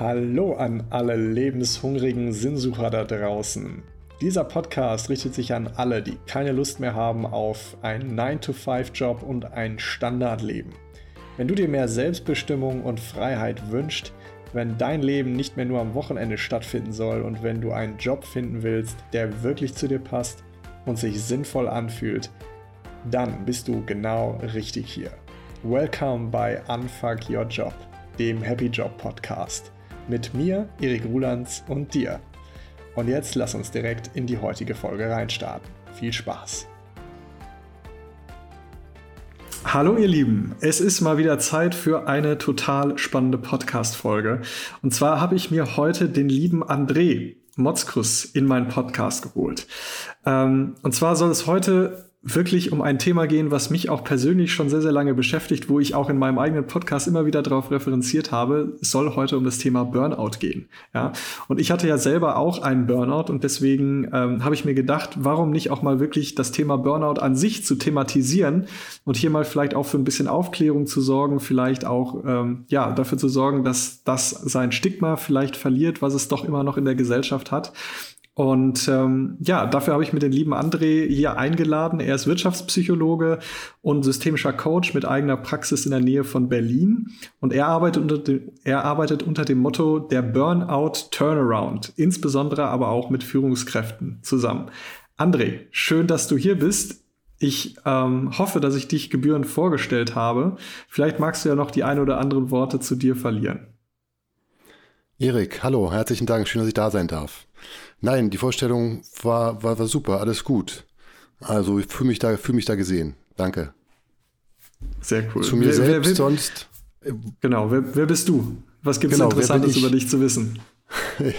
Hallo an alle lebenshungrigen Sinnsucher da draußen. Dieser Podcast richtet sich an alle, die keine Lust mehr haben auf einen 9-to-5-Job und ein Standardleben. Wenn du dir mehr Selbstbestimmung und Freiheit wünschst, wenn dein Leben nicht mehr nur am Wochenende stattfinden soll und wenn du einen Job finden willst, der wirklich zu dir passt und sich sinnvoll anfühlt, dann bist du genau richtig hier. Welcome bei Unfuck Your Job, dem Happy Job Podcast. Mit mir, Erik Rulands und dir. Und jetzt lass uns direkt in die heutige Folge reinstarten. Viel Spaß! Hallo ihr Lieben, es ist mal wieder Zeit für eine total spannende Podcast-Folge. Und zwar habe ich mir heute den lieben André Motzkus in meinen Podcast geholt. Ähm, und zwar soll es heute wirklich um ein Thema gehen, was mich auch persönlich schon sehr, sehr lange beschäftigt, wo ich auch in meinem eigenen Podcast immer wieder darauf referenziert habe. Es soll heute um das Thema Burnout gehen. Ja, und ich hatte ja selber auch einen Burnout und deswegen ähm, habe ich mir gedacht, warum nicht auch mal wirklich das Thema Burnout an sich zu thematisieren und hier mal vielleicht auch für ein bisschen Aufklärung zu sorgen, vielleicht auch ähm, ja dafür zu sorgen, dass das sein Stigma vielleicht verliert, was es doch immer noch in der Gesellschaft hat. Und ähm, ja, dafür habe ich mir den lieben André hier eingeladen. Er ist Wirtschaftspsychologe und systemischer Coach mit eigener Praxis in der Nähe von Berlin. Und er arbeitet unter, dem, er arbeitet unter dem Motto der Burnout Turnaround, insbesondere aber auch mit Führungskräften zusammen. André, schön, dass du hier bist. Ich ähm, hoffe, dass ich dich gebührend vorgestellt habe. Vielleicht magst du ja noch die ein oder anderen Worte zu dir verlieren. Erik, hallo, herzlichen Dank, schön, dass ich da sein darf. Nein, die Vorstellung war, war, war super, alles gut. Also ich fühle mich, da, fühl mich da gesehen. Danke. Sehr cool. Zu mir wer, selbst wer, sonst. Genau, wer, wer bist du? Was gibt es genau, Interessantes über dich zu wissen?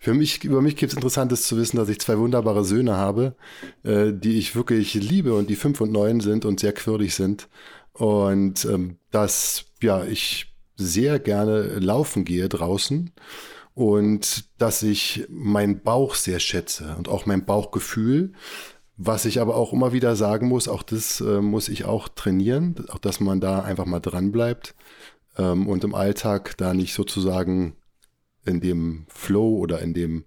Für mich, über mich gibt es Interessantes zu wissen, dass ich zwei wunderbare Söhne habe, äh, die ich wirklich liebe und die fünf und neun sind und sehr quirlig sind. Und ähm, dass ja, ich sehr gerne laufen gehe draußen und dass ich meinen Bauch sehr schätze und auch mein Bauchgefühl. Was ich aber auch immer wieder sagen muss, auch das äh, muss ich auch trainieren, auch dass man da einfach mal dran bleibt ähm, und im Alltag da nicht sozusagen in dem Flow oder in dem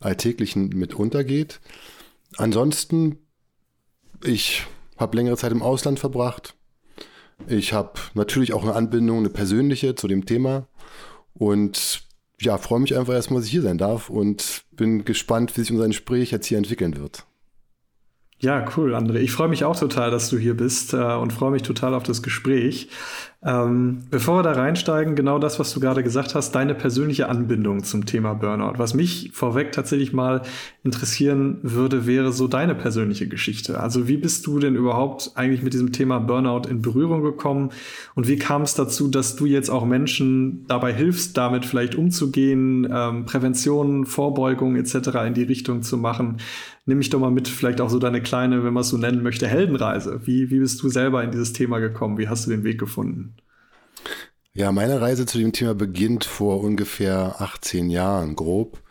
Alltäglichen mit untergeht. Ansonsten, ich habe längere Zeit im Ausland verbracht. Ich habe natürlich auch eine Anbindung, eine persönliche zu dem Thema und ja, freue mich einfach erstmal, dass ich hier sein darf und bin gespannt, wie sich unser Gespräch jetzt hier entwickeln wird. Ja, cool, André. Ich freue mich auch total, dass du hier bist äh, und freue mich total auf das Gespräch. Ähm, bevor wir da reinsteigen, genau das, was du gerade gesagt hast, deine persönliche Anbindung zum Thema Burnout. Was mich vorweg tatsächlich mal interessieren würde, wäre so deine persönliche Geschichte. Also wie bist du denn überhaupt eigentlich mit diesem Thema Burnout in Berührung gekommen und wie kam es dazu, dass du jetzt auch Menschen dabei hilfst, damit vielleicht umzugehen, ähm, Prävention, Vorbeugung etc. in die Richtung zu machen? Nimm mich doch mal mit, vielleicht auch so deine kleine, wenn man es so nennen möchte, Heldenreise. Wie, wie bist du selber in dieses Thema gekommen? Wie hast du den Weg gefunden? Ja, meine Reise zu dem Thema beginnt vor ungefähr 18 Jahren, grob.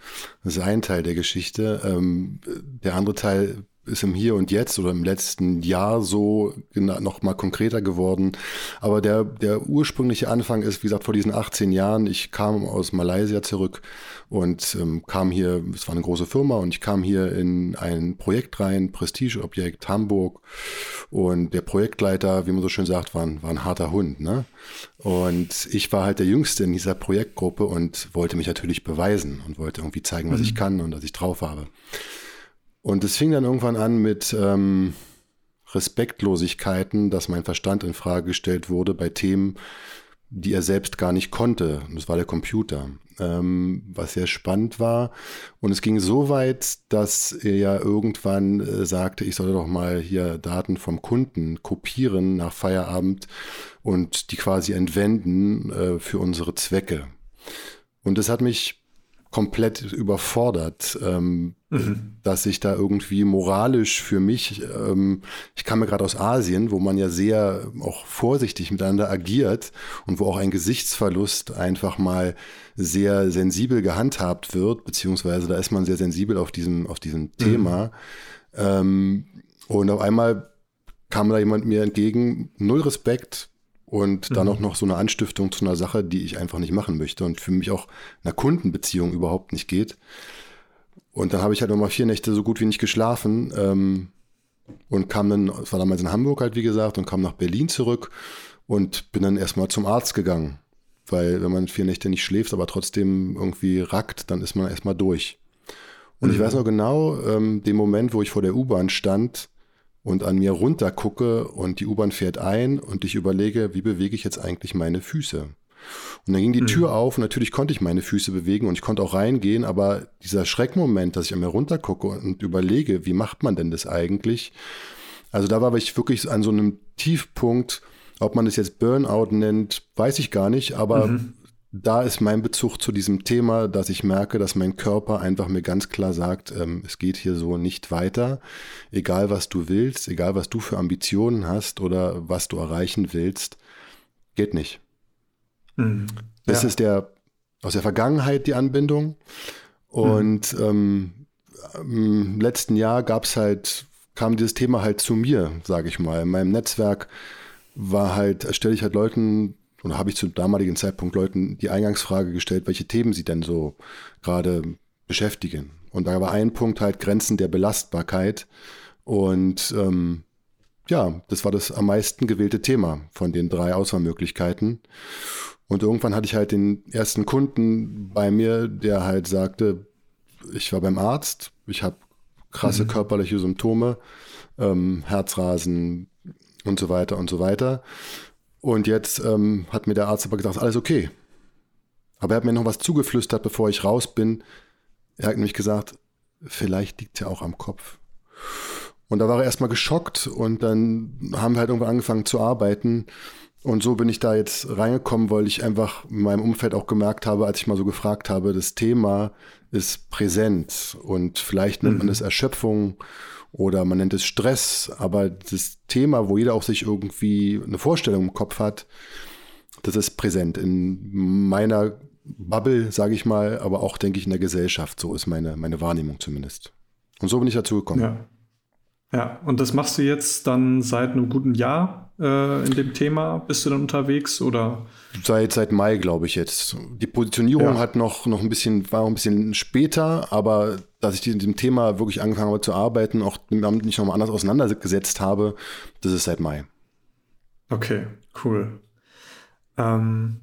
Das ist ein Teil der Geschichte. Ähm, der andere Teil ist im Hier und Jetzt oder im letzten Jahr so noch mal konkreter geworden. Aber der, der ursprüngliche Anfang ist, wie gesagt, vor diesen 18 Jahren. Ich kam aus Malaysia zurück und ähm, kam hier, es war eine große Firma und ich kam hier in ein Projekt rein, Prestigeobjekt Hamburg. Und der Projektleiter, wie man so schön sagt, war ein, war ein harter Hund. Ne? Und ich war halt der Jüngste in dieser Projektgruppe und wollte mich natürlich beweisen und wollte irgendwie zeigen, was mhm. ich kann und was ich drauf habe. Und es fing dann irgendwann an mit ähm, Respektlosigkeiten, dass mein Verstand in Frage gestellt wurde bei Themen, die er selbst gar nicht konnte. Das war der Computer, ähm, was sehr spannend war. Und es ging so weit, dass er ja irgendwann äh, sagte, ich solle doch mal hier Daten vom Kunden kopieren nach Feierabend und die quasi entwenden äh, für unsere Zwecke. Und das hat mich komplett überfordert, ähm, mhm. dass ich da irgendwie moralisch für mich, ähm, ich kam ja gerade aus Asien, wo man ja sehr auch vorsichtig miteinander agiert und wo auch ein Gesichtsverlust einfach mal sehr sensibel gehandhabt wird, beziehungsweise da ist man sehr sensibel auf diesem, auf diesem mhm. Thema. Ähm, und auf einmal kam da jemand mir entgegen, null Respekt, und mhm. dann auch noch so eine Anstiftung zu einer Sache, die ich einfach nicht machen möchte und für mich auch einer Kundenbeziehung überhaupt nicht geht. Und dann habe ich halt nochmal vier Nächte so gut wie nicht geschlafen ähm, und kam dann, es war damals in Hamburg halt wie gesagt, und kam nach Berlin zurück und bin dann erstmal zum Arzt gegangen. Weil wenn man vier Nächte nicht schläft, aber trotzdem irgendwie rackt, dann ist man erstmal durch. Und mhm. ich weiß noch genau, ähm, den Moment, wo ich vor der U-Bahn stand und an mir runter gucke und die U-Bahn fährt ein und ich überlege, wie bewege ich jetzt eigentlich meine Füße? Und dann ging die mhm. Tür auf und natürlich konnte ich meine Füße bewegen und ich konnte auch reingehen, aber dieser Schreckmoment, dass ich an mir runter gucke und überlege, wie macht man denn das eigentlich? Also da war ich wirklich an so einem Tiefpunkt, ob man es jetzt Burnout nennt, weiß ich gar nicht, aber mhm. Da ist mein Bezug zu diesem Thema, dass ich merke, dass mein Körper einfach mir ganz klar sagt, ähm, es geht hier so nicht weiter. Egal was du willst, egal was du für Ambitionen hast oder was du erreichen willst, geht nicht. Mhm. Ja. Das ist der aus der Vergangenheit die Anbindung. Und mhm. ähm, im letzten Jahr gab es halt, kam dieses Thema halt zu mir, sage ich mal. In meinem Netzwerk war halt, stelle ich halt Leuten, oder habe ich zum damaligen Zeitpunkt Leuten die Eingangsfrage gestellt, welche Themen sie denn so gerade beschäftigen. Und da war ein Punkt halt Grenzen der Belastbarkeit. Und ähm, ja, das war das am meisten gewählte Thema von den drei Auswahlmöglichkeiten. Und irgendwann hatte ich halt den ersten Kunden bei mir, der halt sagte, ich war beim Arzt, ich habe krasse mhm. körperliche Symptome, ähm, Herzrasen, und so weiter und so weiter. Und jetzt ähm, hat mir der Arzt aber gesagt, alles okay. Aber er hat mir noch was zugeflüstert, bevor ich raus bin. Er hat nämlich gesagt, vielleicht liegt es ja auch am Kopf. Und da war er erstmal geschockt und dann haben wir halt irgendwann angefangen zu arbeiten. Und so bin ich da jetzt reingekommen, weil ich einfach in meinem Umfeld auch gemerkt habe, als ich mal so gefragt habe, das Thema ist präsent und vielleicht nennt man mhm. es Erschöpfung oder man nennt es Stress, aber das Thema, wo jeder auch sich irgendwie eine Vorstellung im Kopf hat, das ist präsent in meiner Bubble, sage ich mal, aber auch, denke ich, in der Gesellschaft. So ist meine, meine Wahrnehmung zumindest. Und so bin ich dazu gekommen. Ja. Ja, und das machst du jetzt dann seit einem guten Jahr äh, in dem Thema? Bist du dann unterwegs oder? Seit, seit Mai, glaube ich jetzt. Die Positionierung ja. hat noch, noch ein bisschen, war ein bisschen später, aber dass ich in diesem Thema wirklich angefangen habe zu arbeiten, auch mich nochmal anders auseinandergesetzt habe, das ist seit Mai. Okay, cool. Ähm,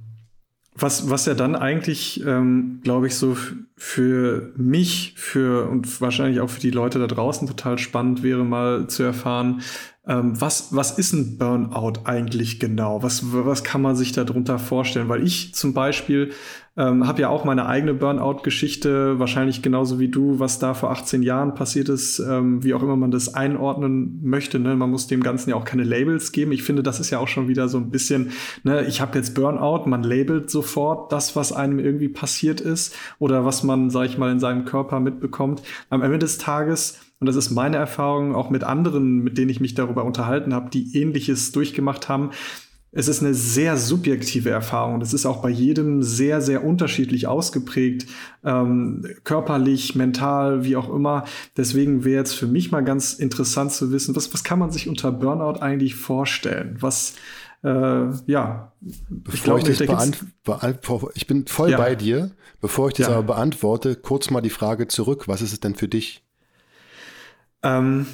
was, was ja dann eigentlich, ähm, glaube ich, so für mich, für und wahrscheinlich auch für die Leute da draußen total spannend wäre, mal zu erfahren, ähm, was, was ist ein Burnout eigentlich genau? Was, was kann man sich darunter vorstellen? Weil ich zum Beispiel ähm, habe ja auch meine eigene Burnout-Geschichte, wahrscheinlich genauso wie du, was da vor 18 Jahren passiert ist, ähm, wie auch immer man das einordnen möchte. Ne? Man muss dem Ganzen ja auch keine Labels geben. Ich finde, das ist ja auch schon wieder so ein bisschen, ne, ich habe jetzt Burnout, man labelt sofort das, was einem irgendwie passiert ist oder was man, sag ich mal, in seinem Körper mitbekommt. Am Ende des Tages und das ist meine Erfahrung auch mit anderen, mit denen ich mich darüber unterhalten habe, die ähnliches durchgemacht haben. Es ist eine sehr subjektive Erfahrung. Das ist auch bei jedem sehr, sehr unterschiedlich ausgeprägt, ähm, körperlich, mental, wie auch immer. Deswegen wäre jetzt für mich mal ganz interessant zu wissen, was, was kann man sich unter Burnout eigentlich vorstellen? Was, äh, ja, Bevor ich, glaub, ich, das ich bin voll ja. bei dir. Bevor ich das ja. aber beantworte, kurz mal die Frage zurück. Was ist es denn für dich? Ähm,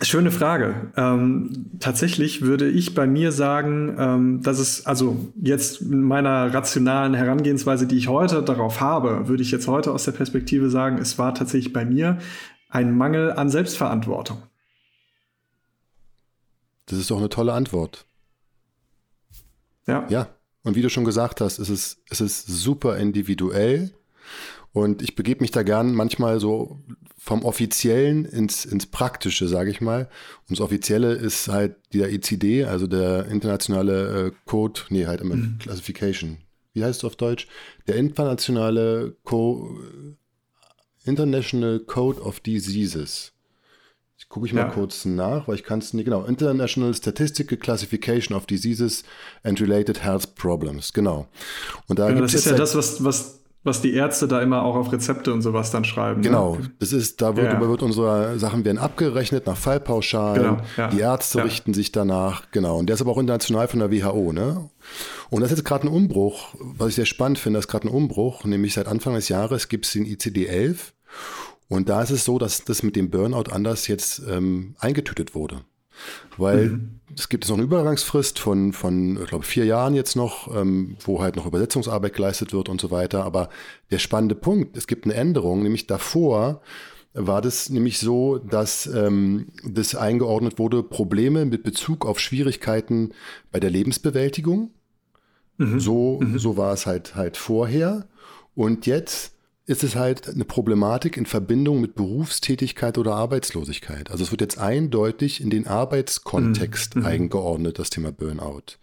schöne Frage. Ähm, tatsächlich würde ich bei mir sagen, ähm, dass es, also jetzt in meiner rationalen Herangehensweise, die ich heute darauf habe, würde ich jetzt heute aus der Perspektive sagen, es war tatsächlich bei mir ein Mangel an Selbstverantwortung. Das ist doch eine tolle Antwort. Ja. Ja. Und wie du schon gesagt hast, es ist, es ist super individuell. Und ich begebe mich da gern manchmal so vom Offiziellen ins, ins Praktische, sage ich mal. Und das Offizielle ist halt der ECD, also der internationale äh, Code, nee, halt immer mhm. Classification. Wie heißt es auf Deutsch? Der internationale Co International Code of Diseases. Ich gucke ich mal ja. kurz nach, weil ich kann es nicht genau. International Statistical Classification of Diseases and Related Health Problems, genau. Und da ja, das ist ja das, was, was was die Ärzte da immer auch auf Rezepte und sowas dann schreiben. Ne? Genau, ne? das ist, da wird, ja, ja. wird unsere Sachen werden abgerechnet nach Fallpauschalen. Genau, ja. Die Ärzte richten sich danach, genau. Und der ist aber auch international von der WHO, ne? Und das ist jetzt gerade ein Umbruch, was ich sehr spannend finde, das ist gerade ein Umbruch, nämlich seit Anfang des Jahres gibt es den ICD-11 und da ist es so, dass das mit dem Burnout anders jetzt ähm, eingetütet wurde. Weil mhm. es gibt jetzt noch eine Übergangsfrist von, von ich glaube, vier Jahren jetzt noch, ähm, wo halt noch Übersetzungsarbeit geleistet wird und so weiter. Aber der spannende Punkt, es gibt eine Änderung, nämlich davor war das nämlich so, dass ähm, das eingeordnet wurde, Probleme mit Bezug auf Schwierigkeiten bei der Lebensbewältigung. Mhm. So, mhm. so war es halt halt vorher. Und jetzt ist es halt eine Problematik in Verbindung mit Berufstätigkeit oder Arbeitslosigkeit. Also es wird jetzt eindeutig in den Arbeitskontext mhm. mhm. eingeordnet, das Thema Burnout.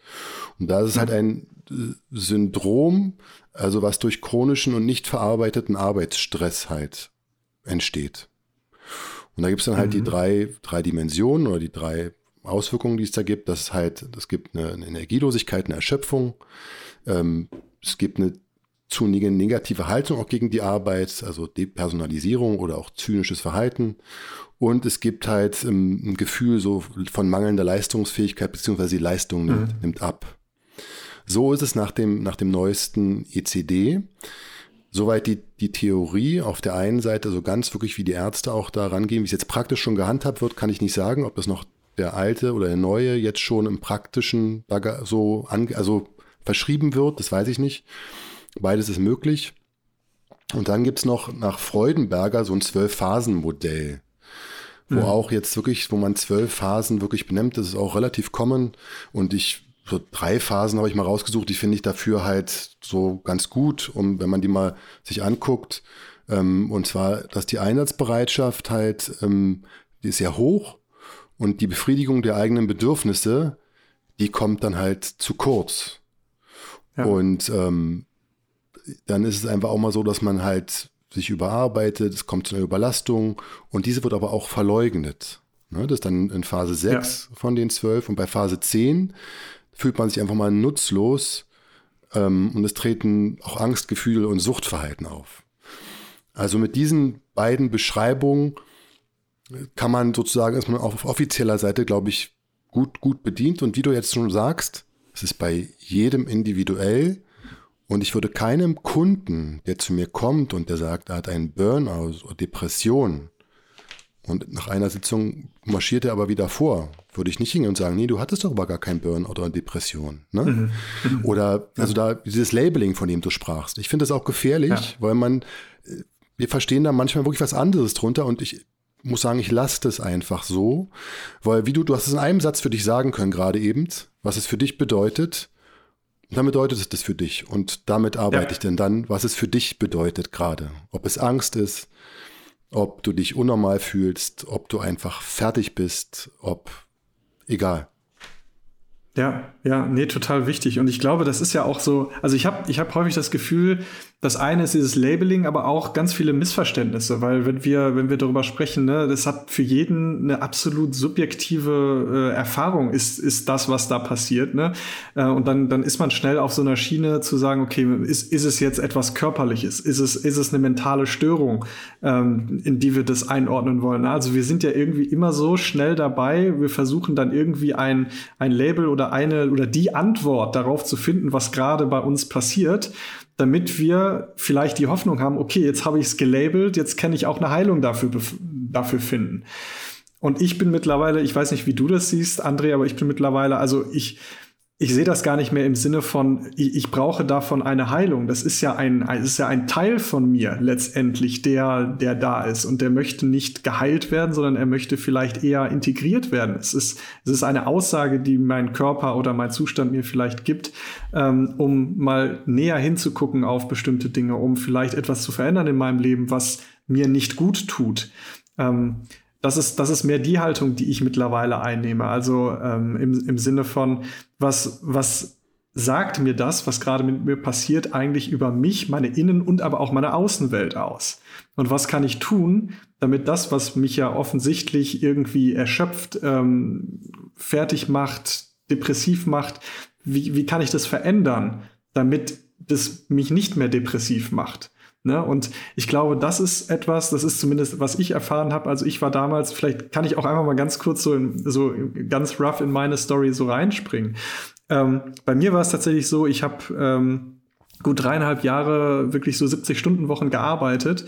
Und da ist es halt ein äh, Syndrom, also was durch chronischen und nicht verarbeiteten Arbeitsstress halt entsteht. Und da gibt es dann halt mhm. die drei, drei Dimensionen oder die drei Auswirkungen, die es da gibt. Das ist halt, es gibt eine, eine Energielosigkeit, eine Erschöpfung. Ähm, es gibt eine zu negative Haltung auch gegen die Arbeit, also Depersonalisierung oder auch zynisches Verhalten. Und es gibt halt ähm, ein Gefühl so von mangelnder Leistungsfähigkeit, beziehungsweise die Leistung nimmt, mhm. nimmt ab. So ist es nach dem, nach dem neuesten ECD. Soweit die, die Theorie auf der einen Seite, so ganz wirklich wie die Ärzte auch da rangehen, wie es jetzt praktisch schon gehandhabt wird, kann ich nicht sagen, ob das noch der alte oder der neue jetzt schon im praktischen so also verschrieben wird, das weiß ich nicht. Beides ist möglich. Und dann gibt es noch nach Freudenberger so ein Zwölf-Phasen-Modell, wo mhm. auch jetzt wirklich, wo man zwölf Phasen wirklich benennt, das ist auch relativ common. Und ich, so drei Phasen habe ich mal rausgesucht, die finde ich dafür halt so ganz gut, um, wenn man die mal sich anguckt. Ähm, und zwar, dass die Einsatzbereitschaft halt, ähm, die ist sehr hoch und die Befriedigung der eigenen Bedürfnisse, die kommt dann halt zu kurz. Ja. Und ähm, dann ist es einfach auch mal so, dass man halt sich überarbeitet, es kommt zu einer Überlastung und diese wird aber auch verleugnet. Ne, das ist dann in Phase 6 ja. von den 12 und bei Phase 10 fühlt man sich einfach mal nutzlos ähm, und es treten auch Angstgefühle und Suchtverhalten auf. Also mit diesen beiden Beschreibungen kann man sozusagen erstmal auf offizieller Seite, glaube ich, gut, gut bedient. Und wie du jetzt schon sagst, es ist bei jedem individuell und ich würde keinem Kunden, der zu mir kommt und der sagt, er hat einen Burnout oder Depression und nach einer Sitzung marschiert er aber wieder vor, würde ich nicht hingehen und sagen, nee, du hattest doch aber gar keinen Burnout oder Depression. Ne? Mhm. mhm. Oder also da dieses Labeling, von dem du sprachst. Ich finde das auch gefährlich, ja. weil man, äh, wir verstehen da manchmal wirklich was anderes drunter und ich muss sagen, ich lasse das einfach so, weil wie du, du hast es in einem Satz für dich sagen können gerade eben, was es für dich bedeutet dann bedeutet es das für dich und damit arbeite ja. ich denn dann, was es für dich bedeutet gerade. Ob es Angst ist, ob du dich unnormal fühlst, ob du einfach fertig bist, ob egal. Ja, ja, nee, total wichtig. Und ich glaube, das ist ja auch so, also ich habe ich hab häufig das Gefühl, das eine ist dieses Labeling, aber auch ganz viele Missverständnisse, weil wenn wir, wenn wir darüber sprechen, ne, das hat für jeden eine absolut subjektive äh, Erfahrung, ist, ist das, was da passiert. Ne? Äh, und dann, dann ist man schnell auf so einer Schiene zu sagen, okay, ist, ist es jetzt etwas Körperliches? Ist es, ist es eine mentale Störung, ähm, in die wir das einordnen wollen? Ne? Also wir sind ja irgendwie immer so schnell dabei, wir versuchen dann irgendwie ein, ein Label oder eine oder die Antwort darauf zu finden, was gerade bei uns passiert damit wir vielleicht die Hoffnung haben, okay, jetzt habe ich es gelabelt, jetzt kann ich auch eine Heilung dafür, dafür finden. Und ich bin mittlerweile, ich weiß nicht, wie du das siehst, André, aber ich bin mittlerweile, also ich, ich sehe das gar nicht mehr im Sinne von, ich, ich, brauche davon eine Heilung. Das ist ja ein, ist ja ein Teil von mir letztendlich, der, der da ist und der möchte nicht geheilt werden, sondern er möchte vielleicht eher integriert werden. Es ist, es ist eine Aussage, die mein Körper oder mein Zustand mir vielleicht gibt, ähm, um mal näher hinzugucken auf bestimmte Dinge, um vielleicht etwas zu verändern in meinem Leben, was mir nicht gut tut. Ähm, das ist, das ist mehr die Haltung, die ich mittlerweile einnehme. Also ähm, im, im Sinne von, was, was sagt mir das, was gerade mit mir passiert, eigentlich über mich, meine Innen- und aber auch meine Außenwelt aus? Und was kann ich tun, damit das, was mich ja offensichtlich irgendwie erschöpft, ähm, fertig macht, depressiv macht, wie, wie kann ich das verändern, damit das mich nicht mehr depressiv macht. Ne? Und ich glaube, das ist etwas, das ist zumindest, was ich erfahren habe. Also ich war damals, vielleicht kann ich auch einfach mal ganz kurz so, in, so ganz rough in meine Story so reinspringen. Ähm, bei mir war es tatsächlich so, ich habe ähm, gut dreieinhalb Jahre wirklich so 70 Stunden Wochen gearbeitet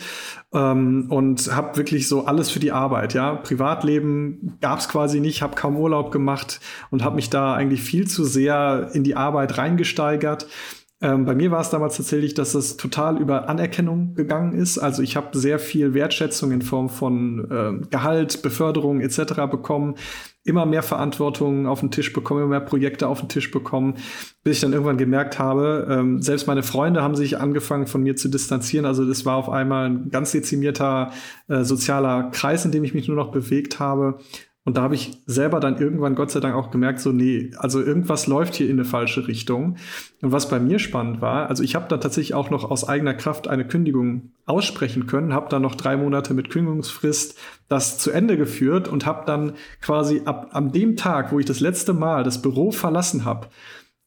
ähm, und habe wirklich so alles für die Arbeit. Ja, Privatleben gab es quasi nicht, habe kaum Urlaub gemacht und habe mich da eigentlich viel zu sehr in die Arbeit reingesteigert. Ähm, bei mir war es damals tatsächlich, dass es total über Anerkennung gegangen ist. Also ich habe sehr viel Wertschätzung in Form von äh, Gehalt, Beförderung etc. bekommen, immer mehr Verantwortung auf den Tisch bekommen, immer mehr Projekte auf den Tisch bekommen, bis ich dann irgendwann gemerkt habe, ähm, selbst meine Freunde haben sich angefangen von mir zu distanzieren. Also das war auf einmal ein ganz dezimierter äh, sozialer Kreis, in dem ich mich nur noch bewegt habe. Und da habe ich selber dann irgendwann Gott sei Dank auch gemerkt, so nee, also irgendwas läuft hier in eine falsche Richtung. Und was bei mir spannend war, also ich habe da tatsächlich auch noch aus eigener Kraft eine Kündigung aussprechen können, habe dann noch drei Monate mit Kündigungsfrist das zu Ende geführt und habe dann quasi ab an dem Tag, wo ich das letzte Mal das Büro verlassen habe,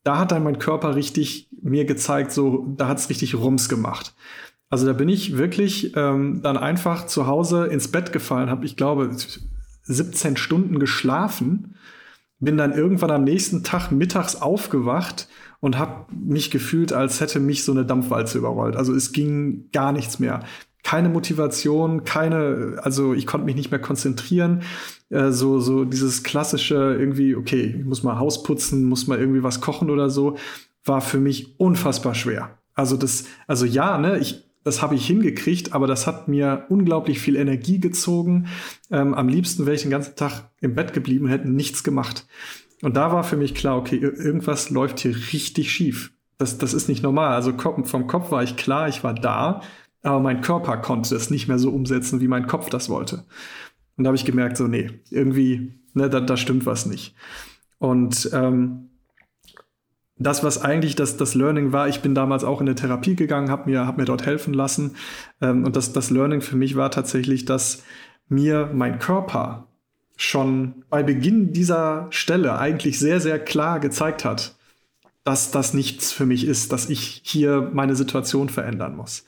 da hat dann mein Körper richtig mir gezeigt, so da hat es richtig Rums gemacht. Also da bin ich wirklich ähm, dann einfach zu Hause ins Bett gefallen, habe ich glaube 17 Stunden geschlafen, bin dann irgendwann am nächsten Tag mittags aufgewacht und habe mich gefühlt, als hätte mich so eine Dampfwalze überrollt. Also es ging gar nichts mehr. Keine Motivation, keine, also ich konnte mich nicht mehr konzentrieren. Äh, so, so dieses klassische irgendwie, okay, ich muss mal Haus putzen, muss mal irgendwie was kochen oder so, war für mich unfassbar schwer. Also das, also ja, ne, ich, das habe ich hingekriegt, aber das hat mir unglaublich viel Energie gezogen. Ähm, am liebsten wäre ich den ganzen Tag im Bett geblieben und hätte nichts gemacht. Und da war für mich klar, okay, irgendwas läuft hier richtig schief. Das, das ist nicht normal. Also vom Kopf war ich klar, ich war da, aber mein Körper konnte es nicht mehr so umsetzen, wie mein Kopf das wollte. Und da habe ich gemerkt, so, nee, irgendwie, ne, da, da stimmt was nicht. Und ähm, das, was eigentlich das, das Learning war, ich bin damals auch in eine Therapie gegangen, habe mir, hab mir dort helfen lassen. Ähm, und das, das Learning für mich war tatsächlich, dass mir mein Körper schon bei Beginn dieser Stelle eigentlich sehr, sehr klar gezeigt hat, dass das nichts für mich ist, dass ich hier meine Situation verändern muss.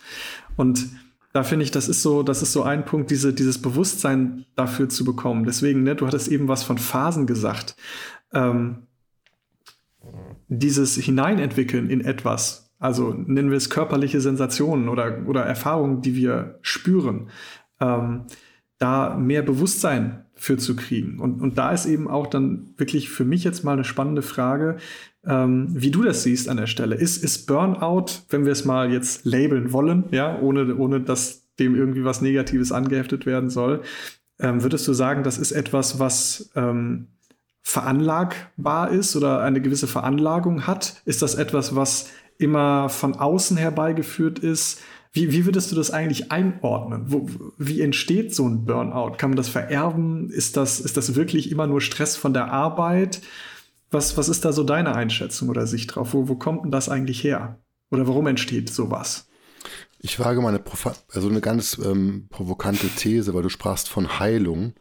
Und da finde ich, das ist so, das ist so ein Punkt, diese, dieses Bewusstsein dafür zu bekommen. Deswegen, ne, du hattest eben was von Phasen gesagt. Ähm, dieses Hineinentwickeln in etwas, also nennen wir es körperliche Sensationen oder, oder Erfahrungen, die wir spüren, ähm, da mehr Bewusstsein für zu kriegen. Und, und da ist eben auch dann wirklich für mich jetzt mal eine spannende Frage, ähm, wie du das siehst an der Stelle. Ist, ist Burnout, wenn wir es mal jetzt labeln wollen, ja, ohne, ohne dass dem irgendwie was Negatives angeheftet werden soll, ähm, würdest du sagen, das ist etwas, was ähm, veranlagbar ist oder eine gewisse Veranlagung hat? Ist das etwas, was immer von außen herbeigeführt ist? Wie, wie würdest du das eigentlich einordnen? Wo, wie entsteht so ein Burnout? Kann man das vererben? Ist das, ist das wirklich immer nur Stress von der Arbeit? Was, was ist da so deine Einschätzung oder Sicht drauf? Wo, wo kommt denn das eigentlich her? Oder warum entsteht sowas? Ich wage mal eine, also eine ganz ähm, provokante These, weil du sprachst von Heilung.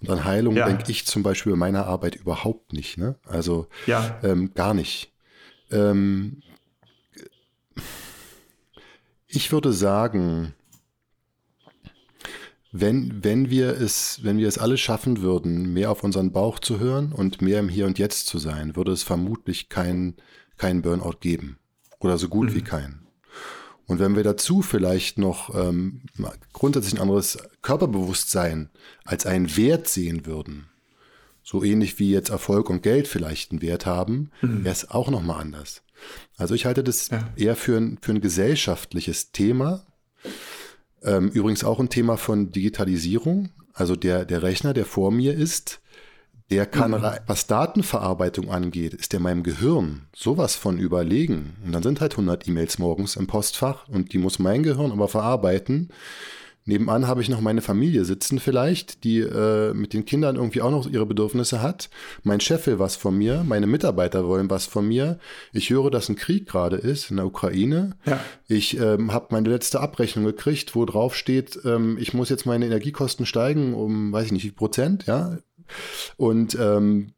Und an Heilung ja. denke ich zum Beispiel bei meiner Arbeit überhaupt nicht. Ne? Also ja. ähm, gar nicht. Ähm, ich würde sagen, wenn, wenn, wir es, wenn wir es alle schaffen würden, mehr auf unseren Bauch zu hören und mehr im Hier und Jetzt zu sein, würde es vermutlich keinen kein Burnout geben. Oder so gut mhm. wie keinen. Und wenn wir dazu vielleicht noch ähm, grundsätzlich ein anderes Körperbewusstsein als einen Wert sehen würden, so ähnlich wie jetzt Erfolg und Geld vielleicht einen Wert haben, mhm. wäre es auch nochmal anders. Also ich halte das ja. eher für ein, für ein gesellschaftliches Thema. Ähm, übrigens auch ein Thema von Digitalisierung. Also der, der Rechner, der vor mir ist, der kann, mhm. was Datenverarbeitung angeht, ist der meinem Gehirn sowas von überlegen. Und dann sind halt 100 E-Mails morgens im Postfach und die muss mein Gehirn aber verarbeiten. Nebenan habe ich noch meine Familie sitzen vielleicht, die äh, mit den Kindern irgendwie auch noch ihre Bedürfnisse hat. Mein Chef will was von mir, meine Mitarbeiter wollen was von mir. Ich höre, dass ein Krieg gerade ist in der Ukraine. Ja. Ich ähm, habe meine letzte Abrechnung gekriegt, wo drauf steht, ähm, ich muss jetzt meine Energiekosten steigen um, weiß ich nicht, wie Prozent, ja. Und ähm,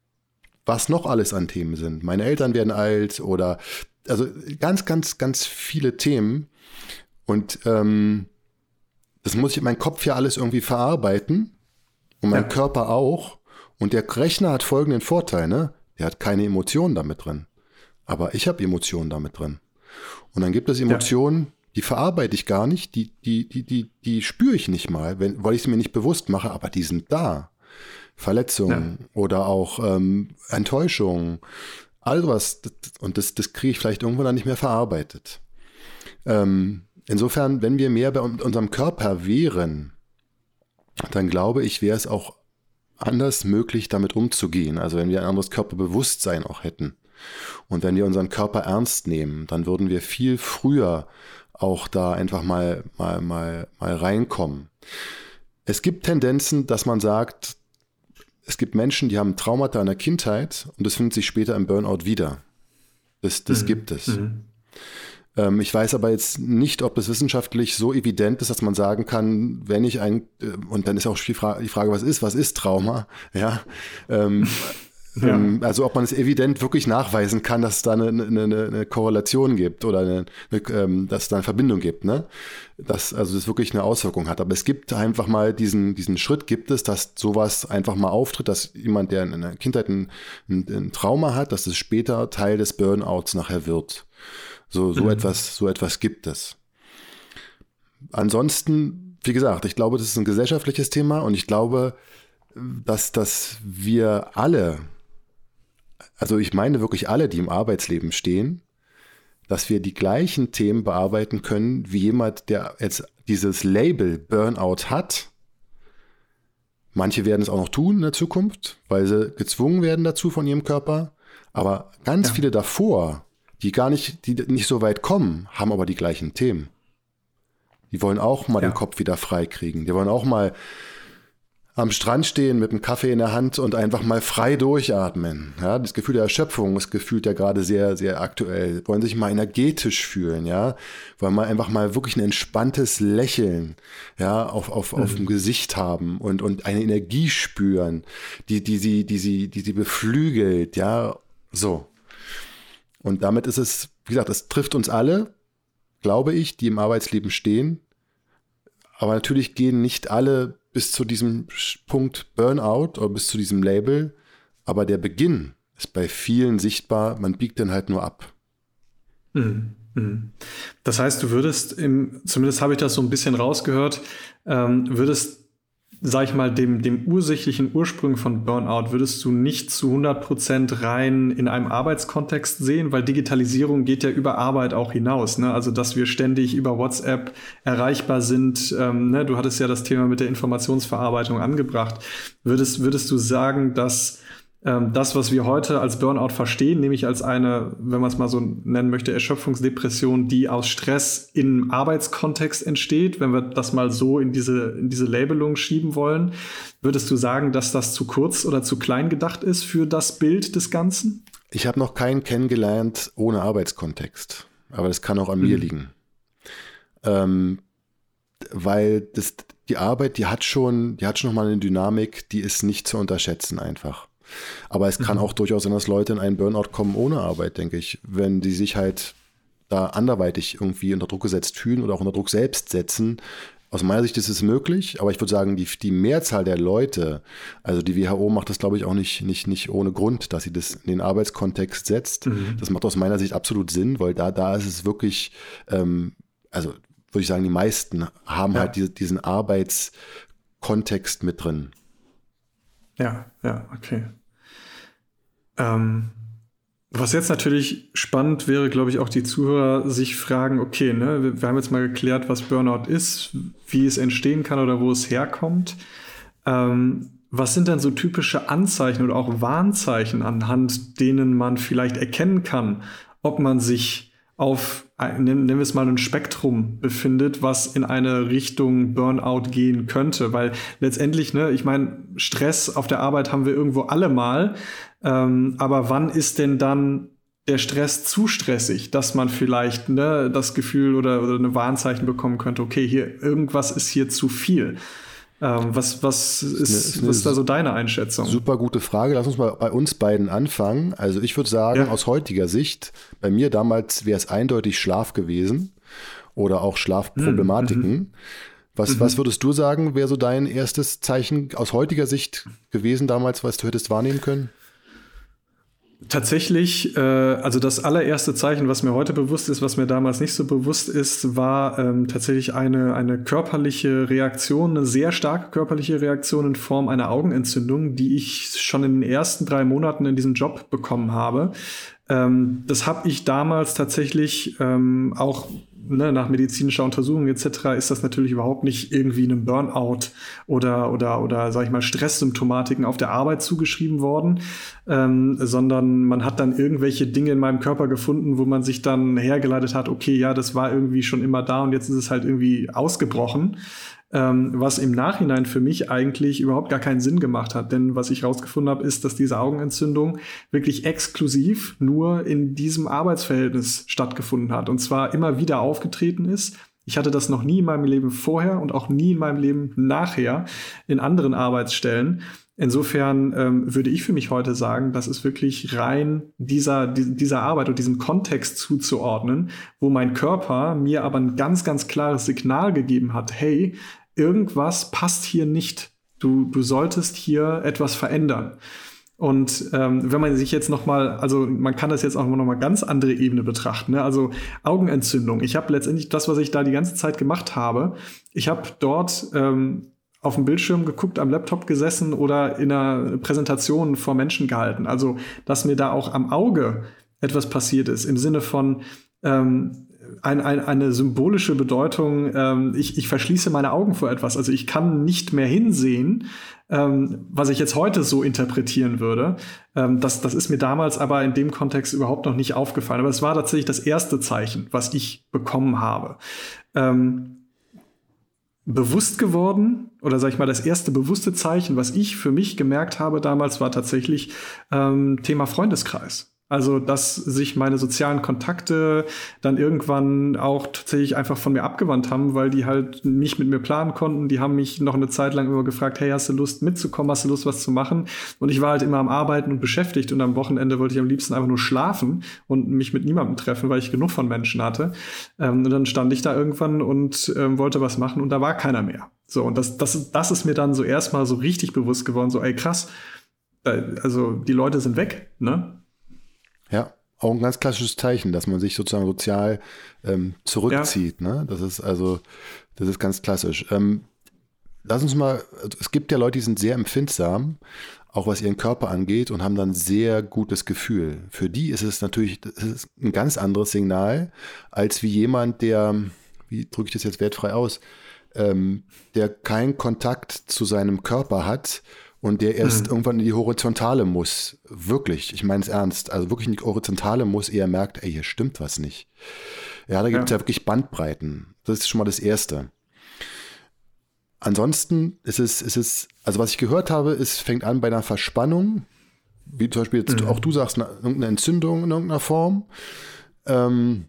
was noch alles an Themen sind. Meine Eltern werden alt oder also ganz, ganz, ganz viele Themen. Und ähm, das muss ich in meinem Kopf ja alles irgendwie verarbeiten. Und mein ja. Körper auch. Und der Rechner hat folgenden Vorteil, ne? Der hat keine Emotionen damit drin. Aber ich habe Emotionen damit drin. Und dann gibt es Emotionen, ja. die verarbeite ich gar nicht, die, die, die, die, die spüre ich nicht mal, wenn, weil ich es mir nicht bewusst mache, aber die sind da. Verletzungen ja. oder auch ähm, Enttäuschungen, all sowas. Und das, das kriege ich vielleicht irgendwann dann nicht mehr verarbeitet. Ähm, insofern, wenn wir mehr bei unserem Körper wären, dann glaube ich, wäre es auch anders möglich, damit umzugehen. Also wenn wir ein anderes Körperbewusstsein auch hätten. Und wenn wir unseren Körper ernst nehmen, dann würden wir viel früher auch da einfach mal, mal, mal, mal reinkommen. Es gibt Tendenzen, dass man sagt, es gibt Menschen, die haben Traumata in der Kindheit und das findet sich später im Burnout wieder. Das, das mhm. gibt es. Mhm. Ähm, ich weiß aber jetzt nicht, ob das wissenschaftlich so evident ist, dass man sagen kann, wenn ich ein, äh, und dann ist auch die Frage, die Frage was ist, was ist Trauma? Ja. Ähm, ja. Ähm, also ob man es evident wirklich nachweisen kann, dass es da eine, eine, eine Korrelation gibt oder eine, eine, ähm, dass es da eine Verbindung gibt, ne? Dass also das wirklich eine Auswirkung hat. Aber es gibt einfach mal diesen, diesen Schritt gibt es, dass sowas einfach mal auftritt, dass jemand, der in der Kindheit ein, ein, ein Trauma hat, dass es später Teil des Burnouts nachher wird. So, so mhm. etwas, so etwas gibt es. Ansonsten, wie gesagt, ich glaube, das ist ein gesellschaftliches Thema und ich glaube, dass, dass wir alle also ich meine wirklich alle, die im Arbeitsleben stehen, dass wir die gleichen Themen bearbeiten können wie jemand, der jetzt dieses Label Burnout hat. Manche werden es auch noch tun in der Zukunft, weil sie gezwungen werden dazu von ihrem Körper. Aber ganz ja. viele davor, die gar nicht, die nicht so weit kommen, haben aber die gleichen Themen. Die wollen auch mal ja. den Kopf wieder frei kriegen. Die wollen auch mal am Strand stehen mit einem Kaffee in der Hand und einfach mal frei durchatmen. Ja, das Gefühl der Erschöpfung ist gefühlt ja gerade sehr, sehr aktuell. Wollen sich mal energetisch fühlen, ja. Wollen mal einfach mal wirklich ein entspanntes Lächeln, ja, auf, auf, mhm. auf dem Gesicht haben und, und eine Energie spüren, die, die sie, die sie, die sie beflügelt, ja. So. Und damit ist es, wie gesagt, es trifft uns alle, glaube ich, die im Arbeitsleben stehen. Aber natürlich gehen nicht alle bis zu diesem Punkt Burnout oder bis zu diesem Label. Aber der Beginn ist bei vielen sichtbar, man biegt dann halt nur ab. Mhm. Mhm. Das heißt, du würdest, im, zumindest habe ich das so ein bisschen rausgehört, ähm, würdest sag ich mal, dem, dem ursächlichen Ursprung von Burnout würdest du nicht zu 100 Prozent rein in einem Arbeitskontext sehen, weil Digitalisierung geht ja über Arbeit auch hinaus. Ne? Also, dass wir ständig über WhatsApp erreichbar sind. Ähm, ne? Du hattest ja das Thema mit der Informationsverarbeitung angebracht. Würdest, würdest du sagen, dass das, was wir heute als Burnout verstehen, nämlich als eine, wenn man es mal so nennen möchte, Erschöpfungsdepression, die aus Stress im Arbeitskontext entsteht, wenn wir das mal so in diese, in diese Labelung schieben wollen, würdest du sagen, dass das zu kurz oder zu klein gedacht ist für das Bild des Ganzen? Ich habe noch keinen kennengelernt ohne Arbeitskontext, aber das kann auch an mhm. mir liegen. Ähm, weil das, die Arbeit, die hat schon, die hat schon nochmal eine Dynamik, die ist nicht zu unterschätzen einfach. Aber es kann mhm. auch durchaus sein, dass Leute in einen Burnout kommen ohne Arbeit, denke ich, wenn die sich halt da anderweitig irgendwie unter Druck gesetzt fühlen oder auch unter Druck selbst setzen. Aus meiner Sicht ist es möglich, aber ich würde sagen, die, die Mehrzahl der Leute, also die WHO macht das, glaube ich, auch nicht, nicht, nicht ohne Grund, dass sie das in den Arbeitskontext setzt. Mhm. Das macht aus meiner Sicht absolut Sinn, weil da, da ist es wirklich, ähm, also würde ich sagen, die meisten haben ja. halt diese, diesen Arbeitskontext mit drin. Ja, ja, okay. Ähm, was jetzt natürlich spannend wäre, glaube ich, auch die Zuhörer sich fragen, okay, ne, wir, haben jetzt mal geklärt, was Burnout ist, wie es entstehen kann oder wo es herkommt. Ähm, was sind denn so typische Anzeichen oder auch Warnzeichen, anhand denen man vielleicht erkennen kann, ob man sich auf, nennen wir es mal, ein Spektrum befindet, was in eine Richtung Burnout gehen könnte. Weil letztendlich, ne, ich meine, Stress auf der Arbeit haben wir irgendwo alle mal. Ähm, aber wann ist denn dann der Stress zu stressig, dass man vielleicht ne, das Gefühl oder, oder eine Warnzeichen bekommen könnte, okay, hier irgendwas ist hier zu viel. Ähm, was, was ist, eine, was ist da so deine Einschätzung? Super gute Frage. Lass uns mal bei uns beiden anfangen. Also ich würde sagen, ja. aus heutiger Sicht, bei mir damals wäre es eindeutig Schlaf gewesen oder auch Schlafproblematiken. Mhm. Was, mhm. was würdest du sagen, wäre so dein erstes Zeichen aus heutiger Sicht gewesen damals, was du hättest wahrnehmen können? Tatsächlich, äh, also das allererste Zeichen, was mir heute bewusst ist, was mir damals nicht so bewusst ist, war ähm, tatsächlich eine, eine körperliche Reaktion, eine sehr starke körperliche Reaktion in Form einer Augenentzündung, die ich schon in den ersten drei Monaten in diesem Job bekommen habe. Ähm, das habe ich damals tatsächlich ähm, auch ne, nach medizinischer Untersuchung etc. ist das natürlich überhaupt nicht irgendwie einem Burnout oder oder oder sag ich mal Stresssymptomatiken auf der Arbeit zugeschrieben worden, ähm, sondern man hat dann irgendwelche Dinge in meinem Körper gefunden, wo man sich dann hergeleitet hat, okay, ja, das war irgendwie schon immer da und jetzt ist es halt irgendwie ausgebrochen was im Nachhinein für mich eigentlich überhaupt gar keinen Sinn gemacht hat. Denn was ich rausgefunden habe, ist, dass diese Augenentzündung wirklich exklusiv nur in diesem Arbeitsverhältnis stattgefunden hat und zwar immer wieder aufgetreten ist. Ich hatte das noch nie in meinem Leben vorher und auch nie in meinem Leben nachher in anderen Arbeitsstellen. Insofern ähm, würde ich für mich heute sagen, das ist wirklich rein dieser, dieser Arbeit und diesem Kontext zuzuordnen, wo mein Körper mir aber ein ganz, ganz klares Signal gegeben hat, hey, irgendwas passt hier nicht. Du, du solltest hier etwas verändern. Und ähm, wenn man sich jetzt noch mal, also man kann das jetzt auch noch mal ganz andere Ebene betrachten. Ne? Also Augenentzündung. Ich habe letztendlich das, was ich da die ganze Zeit gemacht habe. Ich habe dort ähm, auf dem Bildschirm geguckt, am Laptop gesessen oder in einer Präsentation vor Menschen gehalten. Also dass mir da auch am Auge etwas passiert ist im Sinne von ähm, ein, ein, eine symbolische Bedeutung, ähm, ich, ich verschließe meine Augen vor etwas. Also ich kann nicht mehr hinsehen, ähm, was ich jetzt heute so interpretieren würde. Ähm, das, das ist mir damals aber in dem Kontext überhaupt noch nicht aufgefallen. Aber es war tatsächlich das erste Zeichen, was ich bekommen habe. Ähm, bewusst geworden oder sag ich mal das erste bewusste Zeichen, was ich für mich gemerkt habe damals, war tatsächlich ähm, Thema Freundeskreis. Also, dass sich meine sozialen Kontakte dann irgendwann auch tatsächlich einfach von mir abgewandt haben, weil die halt nicht mit mir planen konnten. Die haben mich noch eine Zeit lang immer gefragt, hey, hast du Lust mitzukommen? Hast du Lust, was zu machen? Und ich war halt immer am Arbeiten und beschäftigt und am Wochenende wollte ich am liebsten einfach nur schlafen und mich mit niemandem treffen, weil ich genug von Menschen hatte. Ähm, und dann stand ich da irgendwann und ähm, wollte was machen und da war keiner mehr. So, und das, das, das ist mir dann so erstmal so richtig bewusst geworden, so, ey, krass, äh, also die Leute sind weg, ne? Ja, auch ein ganz klassisches Zeichen, dass man sich sozusagen sozial ähm, zurückzieht. Ja. Ne? Das ist also, das ist ganz klassisch. Ähm, lass uns mal, also es gibt ja Leute, die sind sehr empfindsam, auch was ihren Körper angeht und haben dann sehr gutes Gefühl. Für die ist es natürlich ist ein ganz anderes Signal, als wie jemand, der, wie drücke ich das jetzt wertfrei aus, ähm, der keinen Kontakt zu seinem Körper hat und der erst mhm. irgendwann in die Horizontale muss. Wirklich, ich meine es ernst. Also wirklich in die Horizontale muss, eher merkt, ey, hier stimmt was nicht. Ja, da gibt es ja. ja wirklich Bandbreiten. Das ist schon mal das Erste. Ansonsten ist es, ist es, also was ich gehört habe, es fängt an bei einer Verspannung, wie zum Beispiel jetzt mhm. auch du sagst, eine, irgendeine Entzündung in irgendeiner Form. Ähm,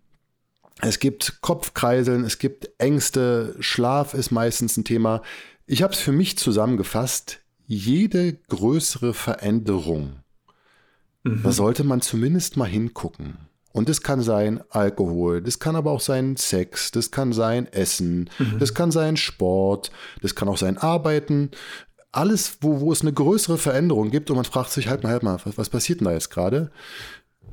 es gibt Kopfkreiseln, es gibt Ängste, Schlaf ist meistens ein Thema. Ich habe es für mich zusammengefasst jede größere Veränderung, mhm. da sollte man zumindest mal hingucken. Und das kann sein Alkohol, das kann aber auch sein Sex, das kann sein Essen, mhm. das kann sein Sport, das kann auch sein Arbeiten. Alles, wo, wo es eine größere Veränderung gibt und man fragt sich halt mal, halt mal, was, was passiert denn da jetzt gerade?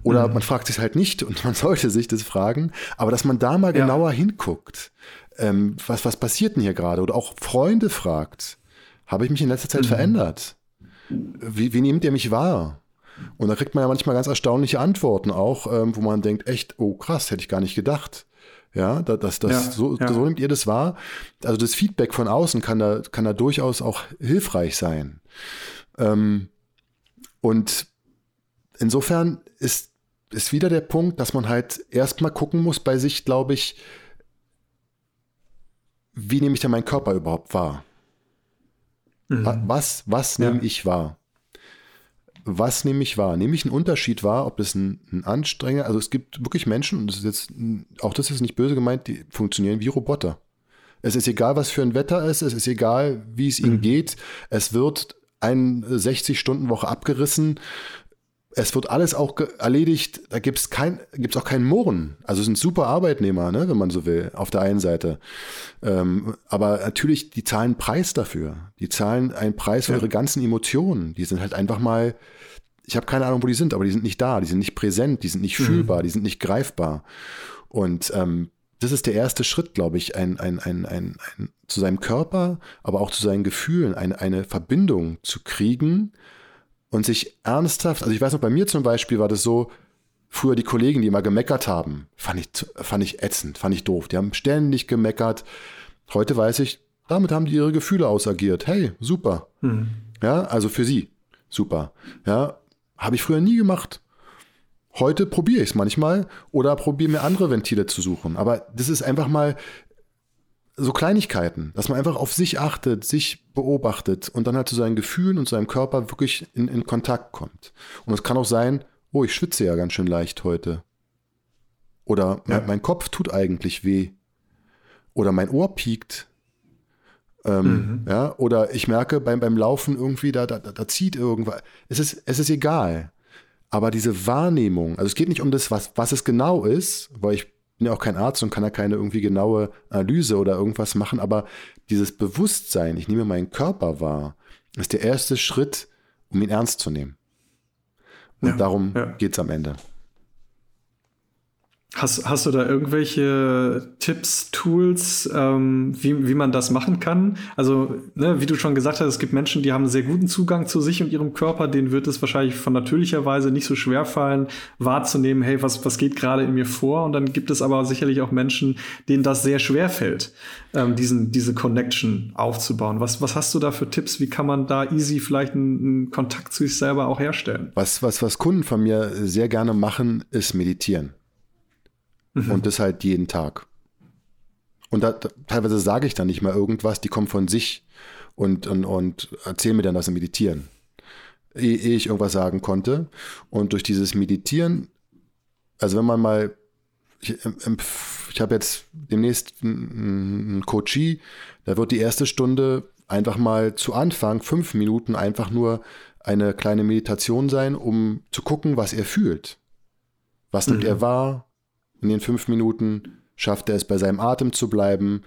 Oder mhm. man fragt sich halt nicht und man sollte sich das fragen, aber dass man da mal ja. genauer hinguckt, ähm, was, was passiert denn hier gerade? Oder auch Freunde fragt, habe ich mich in letzter Zeit mhm. verändert? Wie, wie nehmt ihr mich wahr? Und da kriegt man ja manchmal ganz erstaunliche Antworten auch, ähm, wo man denkt, echt, oh krass, hätte ich gar nicht gedacht. Ja, das, das, ja, so, ja. so nimmt ihr das wahr. Also das Feedback von außen kann da, kann da durchaus auch hilfreich sein. Ähm, und insofern ist, ist wieder der Punkt, dass man halt erstmal gucken muss bei sich, glaube ich, wie nehme ich denn meinen Körper überhaupt wahr? Mhm. Was, was ja. nehme ich wahr? Was nehme ich wahr? Nehme ich einen Unterschied wahr, ob das ein, ein Anstrenger, also es gibt wirklich Menschen, und das ist jetzt, auch das ist nicht böse gemeint, die funktionieren wie Roboter. Es ist egal, was für ein Wetter es ist, es ist egal, wie es ihm mhm. geht. Es wird eine 60-Stunden-Woche abgerissen. Es wird alles auch erledigt, da gibt es kein, gibt's auch keinen Murren. Also sind super Arbeitnehmer, ne, wenn man so will, auf der einen Seite. Ähm, aber natürlich, die zahlen Preis dafür. Die zahlen einen Preis für ja. ihre ganzen Emotionen. Die sind halt einfach mal, ich habe keine Ahnung, wo die sind, aber die sind nicht da, die sind nicht präsent, die sind nicht mhm. fühlbar, die sind nicht greifbar. Und ähm, das ist der erste Schritt, glaube ich, ein, ein, ein, ein, ein, zu seinem Körper, aber auch zu seinen Gefühlen, eine Verbindung zu kriegen und sich ernsthaft, also ich weiß noch, bei mir zum Beispiel war das so, früher die Kollegen, die immer gemeckert haben, fand ich, fand ich ätzend, fand ich doof. Die haben ständig gemeckert. Heute weiß ich, damit haben die ihre Gefühle ausagiert. Hey, super. Mhm. Ja, also für sie, super. Ja, habe ich früher nie gemacht. Heute probiere ich es manchmal oder probiere mir andere Ventile zu suchen. Aber das ist einfach mal so Kleinigkeiten, dass man einfach auf sich achtet, sich beobachtet und dann halt zu seinen Gefühlen und seinem Körper wirklich in, in Kontakt kommt. Und es kann auch sein, oh, ich schwitze ja ganz schön leicht heute. Oder ja. mein, mein, Kopf tut eigentlich weh. Oder mein Ohr piekt. Ähm, mhm. ja, oder ich merke beim, beim Laufen irgendwie, da, da, da zieht irgendwas. Es ist, es ist egal. Aber diese Wahrnehmung, also es geht nicht um das, was, was es genau ist, weil ich bin ja auch kein Arzt und kann ja keine irgendwie genaue Analyse oder irgendwas machen, aber dieses Bewusstsein, ich nehme meinen Körper wahr, ist der erste Schritt, um ihn ernst zu nehmen. Und ja, darum ja. geht es am Ende. Hast, hast du da irgendwelche Tipps, Tools, ähm, wie, wie man das machen kann? Also, ne, wie du schon gesagt hast, es gibt Menschen, die haben sehr guten Zugang zu sich und ihrem Körper, denen wird es wahrscheinlich von natürlicher Weise nicht so schwer fallen, wahrzunehmen, hey, was, was geht gerade in mir vor? Und dann gibt es aber sicherlich auch Menschen, denen das sehr schwer fällt, ähm, diesen, diese Connection aufzubauen. Was, was hast du da für Tipps? Wie kann man da easy vielleicht einen, einen Kontakt zu sich selber auch herstellen? Was, was, was Kunden von mir sehr gerne machen, ist meditieren. Mhm. Und das halt jeden Tag. Und da, da, teilweise sage ich dann nicht mal irgendwas, die kommen von sich und, und, und erzählen mir dann, dass sie meditieren. Ehe, ehe ich irgendwas sagen konnte. Und durch dieses Meditieren, also wenn man mal, ich, ich habe jetzt demnächst einen Coachie, da wird die erste Stunde einfach mal zu Anfang, fünf Minuten, einfach nur eine kleine Meditation sein, um zu gucken, was er fühlt. Was nimmt mhm. er wahr? In den fünf Minuten? Schafft er es, bei seinem Atem zu bleiben?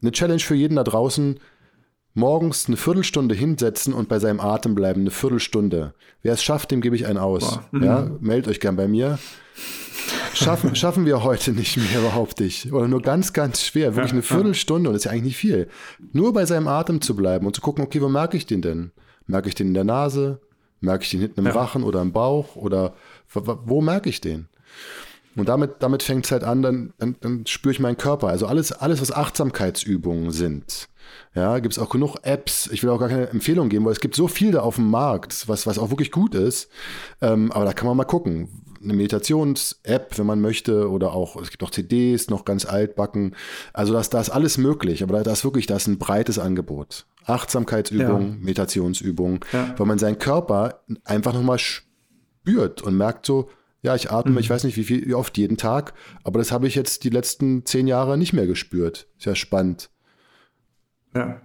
Eine Challenge für jeden da draußen. Morgens eine Viertelstunde hinsetzen und bei seinem Atem bleiben, eine Viertelstunde. Wer es schafft, dem gebe ich einen aus. Mhm. Ja, meldet euch gern bei mir. Schaffen, schaffen wir heute nicht mehr, behaupte ich. Oder nur ganz, ganz schwer. Wirklich eine Viertelstunde und das ist ja eigentlich nicht viel. Nur bei seinem Atem zu bleiben und zu gucken, okay, wo merke ich den denn? Merke ich den in der Nase? Merke ich den hinten im ja. Rachen oder im Bauch? Oder wo merke ich den? Und damit, damit fängt es halt an, dann, dann, dann spüre ich meinen Körper. Also alles, alles, was Achtsamkeitsübungen sind. Ja, gibt es auch genug Apps. Ich will auch gar keine Empfehlung geben, weil es gibt so viel da auf dem Markt, was, was auch wirklich gut ist. Ähm, aber da kann man mal gucken. Eine Meditations-App, wenn man möchte, oder auch, es gibt auch CDs, noch ganz altbacken. Also das, da ist alles möglich, aber da ist wirklich, da ist ein breites Angebot. Achtsamkeitsübungen, ja. Meditationsübungen, ja. weil man seinen Körper einfach nochmal spürt und merkt so, ja, ich atme, mhm. ich weiß nicht wie viel, wie oft jeden Tag, aber das habe ich jetzt die letzten zehn Jahre nicht mehr gespürt. Ist ja spannend. Ja.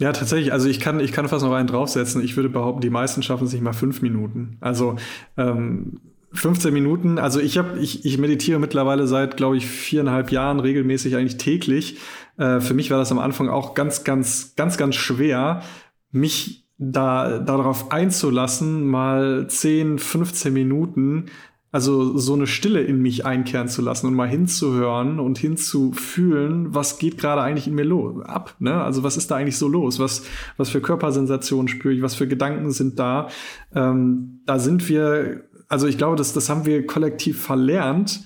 Ja, tatsächlich. Also ich kann, ich kann fast noch einen draufsetzen. Ich würde behaupten, die meisten schaffen sich mal fünf Minuten. Also ähm, 15 Minuten. Also ich habe, ich, ich meditiere mittlerweile seit, glaube ich, viereinhalb Jahren regelmäßig eigentlich täglich. Äh, für mich war das am Anfang auch ganz, ganz, ganz, ganz schwer, mich da darauf einzulassen, mal 10, 15 Minuten, also so eine Stille in mich einkehren zu lassen und mal hinzuhören und hinzufühlen, was geht gerade eigentlich in mir los ab, ne? Also was ist da eigentlich so los? Was was für Körpersensationen spüre ich? Was für Gedanken sind da? Ähm, da sind wir, also ich glaube, das das haben wir kollektiv verlernt,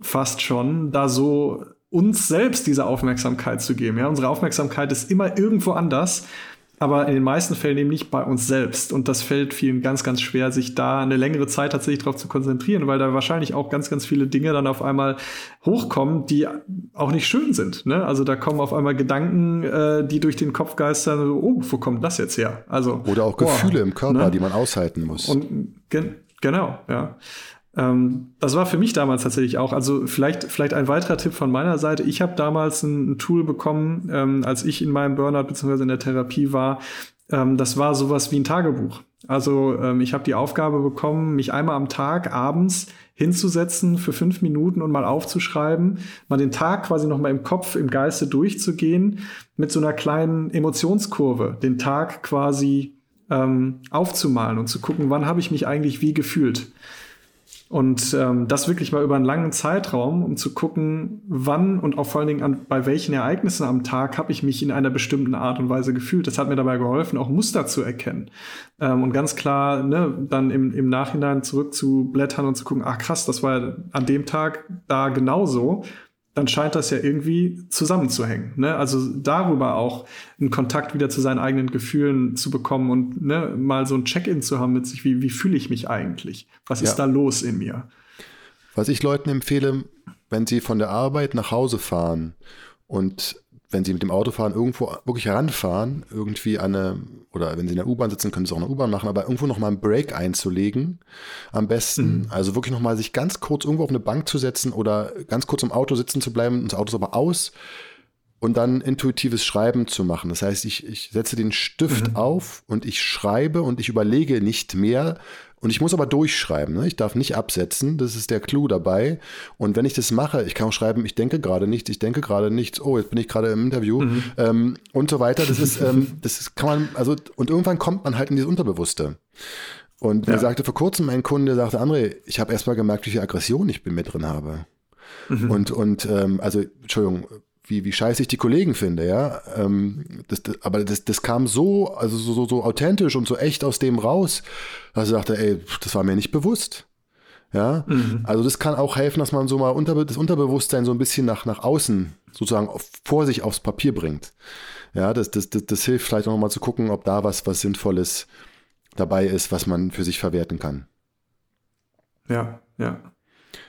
fast schon, da so uns selbst diese Aufmerksamkeit zu geben. Ja, unsere Aufmerksamkeit ist immer irgendwo anders aber in den meisten Fällen eben nicht bei uns selbst. Und das fällt vielen ganz, ganz schwer, sich da eine längere Zeit tatsächlich darauf zu konzentrieren, weil da wahrscheinlich auch ganz, ganz viele Dinge dann auf einmal hochkommen, die auch nicht schön sind. Ne? Also da kommen auf einmal Gedanken, äh, die durch den Kopf geistern, so, oh, wo kommt das jetzt her? Also, Oder auch Gefühle im Körper, ne? die man aushalten muss. Und gen genau, ja. Ähm, das war für mich damals tatsächlich auch. Also vielleicht, vielleicht ein weiterer Tipp von meiner Seite. Ich habe damals ein, ein, Tool bekommen, ähm, als ich in meinem Burnout bzw. in der Therapie war. Ähm, das war sowas wie ein Tagebuch. Also ähm, ich habe die Aufgabe bekommen, mich einmal am Tag abends hinzusetzen für fünf Minuten und mal aufzuschreiben, mal den Tag quasi noch mal im Kopf, im Geiste durchzugehen, mit so einer kleinen Emotionskurve, den Tag quasi ähm, aufzumalen und zu gucken, wann habe ich mich eigentlich wie gefühlt. Und ähm, das wirklich mal über einen langen Zeitraum, um zu gucken, wann und auch vor allen Dingen an, bei welchen Ereignissen am Tag habe ich mich in einer bestimmten Art und Weise gefühlt. Das hat mir dabei geholfen, auch Muster zu erkennen. Ähm, und ganz klar, ne, dann im, im Nachhinein zurückzublättern und zu gucken, ach krass, das war an dem Tag da genauso dann scheint das ja irgendwie zusammenzuhängen. Ne? Also darüber auch einen Kontakt wieder zu seinen eigenen Gefühlen zu bekommen und ne, mal so ein Check-in zu haben mit sich, wie, wie fühle ich mich eigentlich? Was ja. ist da los in mir? Was ich Leuten empfehle, wenn sie von der Arbeit nach Hause fahren und wenn Sie mit dem Auto fahren, irgendwo wirklich heranfahren, irgendwie eine, oder wenn Sie in der U-Bahn sitzen, können Sie auch eine U-Bahn machen, aber irgendwo nochmal einen Break einzulegen, am besten. Mhm. Also wirklich nochmal sich ganz kurz irgendwo auf eine Bank zu setzen oder ganz kurz im Auto sitzen zu bleiben, das Auto ist aber aus und dann intuitives Schreiben zu machen. Das heißt, ich, ich setze den Stift mhm. auf und ich schreibe und ich überlege nicht mehr, und ich muss aber durchschreiben. Ne? Ich darf nicht absetzen. Das ist der Clou dabei. Und wenn ich das mache, ich kann auch schreiben, ich denke gerade nichts, ich denke gerade nichts. Oh, jetzt bin ich gerade im Interview mhm. ähm, und so weiter. Das ist, ähm, das ist, kann man, also, und irgendwann kommt man halt in dieses Unterbewusste. Und ja. mir sagte vor kurzem ein Kunde, sagte, André, ich habe erst mal gemerkt, wie viel Aggression ich mit drin habe. Mhm. Und, und ähm, also, Entschuldigung, wie, wie scheiße ich die Kollegen finde, ja. Ähm, das, das, aber das, das kam so, also so, so, so authentisch und so echt aus dem raus, dass ich dachte, ey, das war mir nicht bewusst. Ja, mhm. also das kann auch helfen, dass man so mal unter, das Unterbewusstsein so ein bisschen nach, nach außen sozusagen vor sich aufs Papier bringt. Ja, das, das, das, das hilft vielleicht auch nochmal zu gucken, ob da was, was Sinnvolles dabei ist, was man für sich verwerten kann. Ja, ja.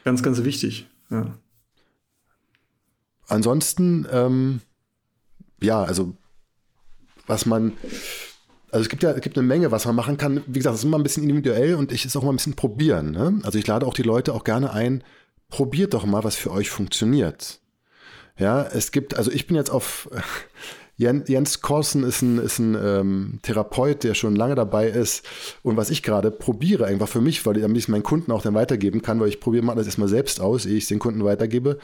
Ganz, ganz wichtig. Ja. Ansonsten, ähm, ja, also was man, also es gibt ja es gibt eine Menge, was man machen kann. Wie gesagt, es ist immer ein bisschen individuell und ich ist auch mal ein bisschen probieren. Ne? Also ich lade auch die Leute auch gerne ein, probiert doch mal, was für euch funktioniert. Ja, es gibt, also ich bin jetzt auf Jens Korsen ist ein, ist ein ähm, Therapeut, der schon lange dabei ist. Und was ich gerade probiere, einfach für mich, weil ich es meinen Kunden auch dann weitergeben kann, weil ich probiere mal das erstmal selbst aus, ehe ich es den Kunden weitergebe,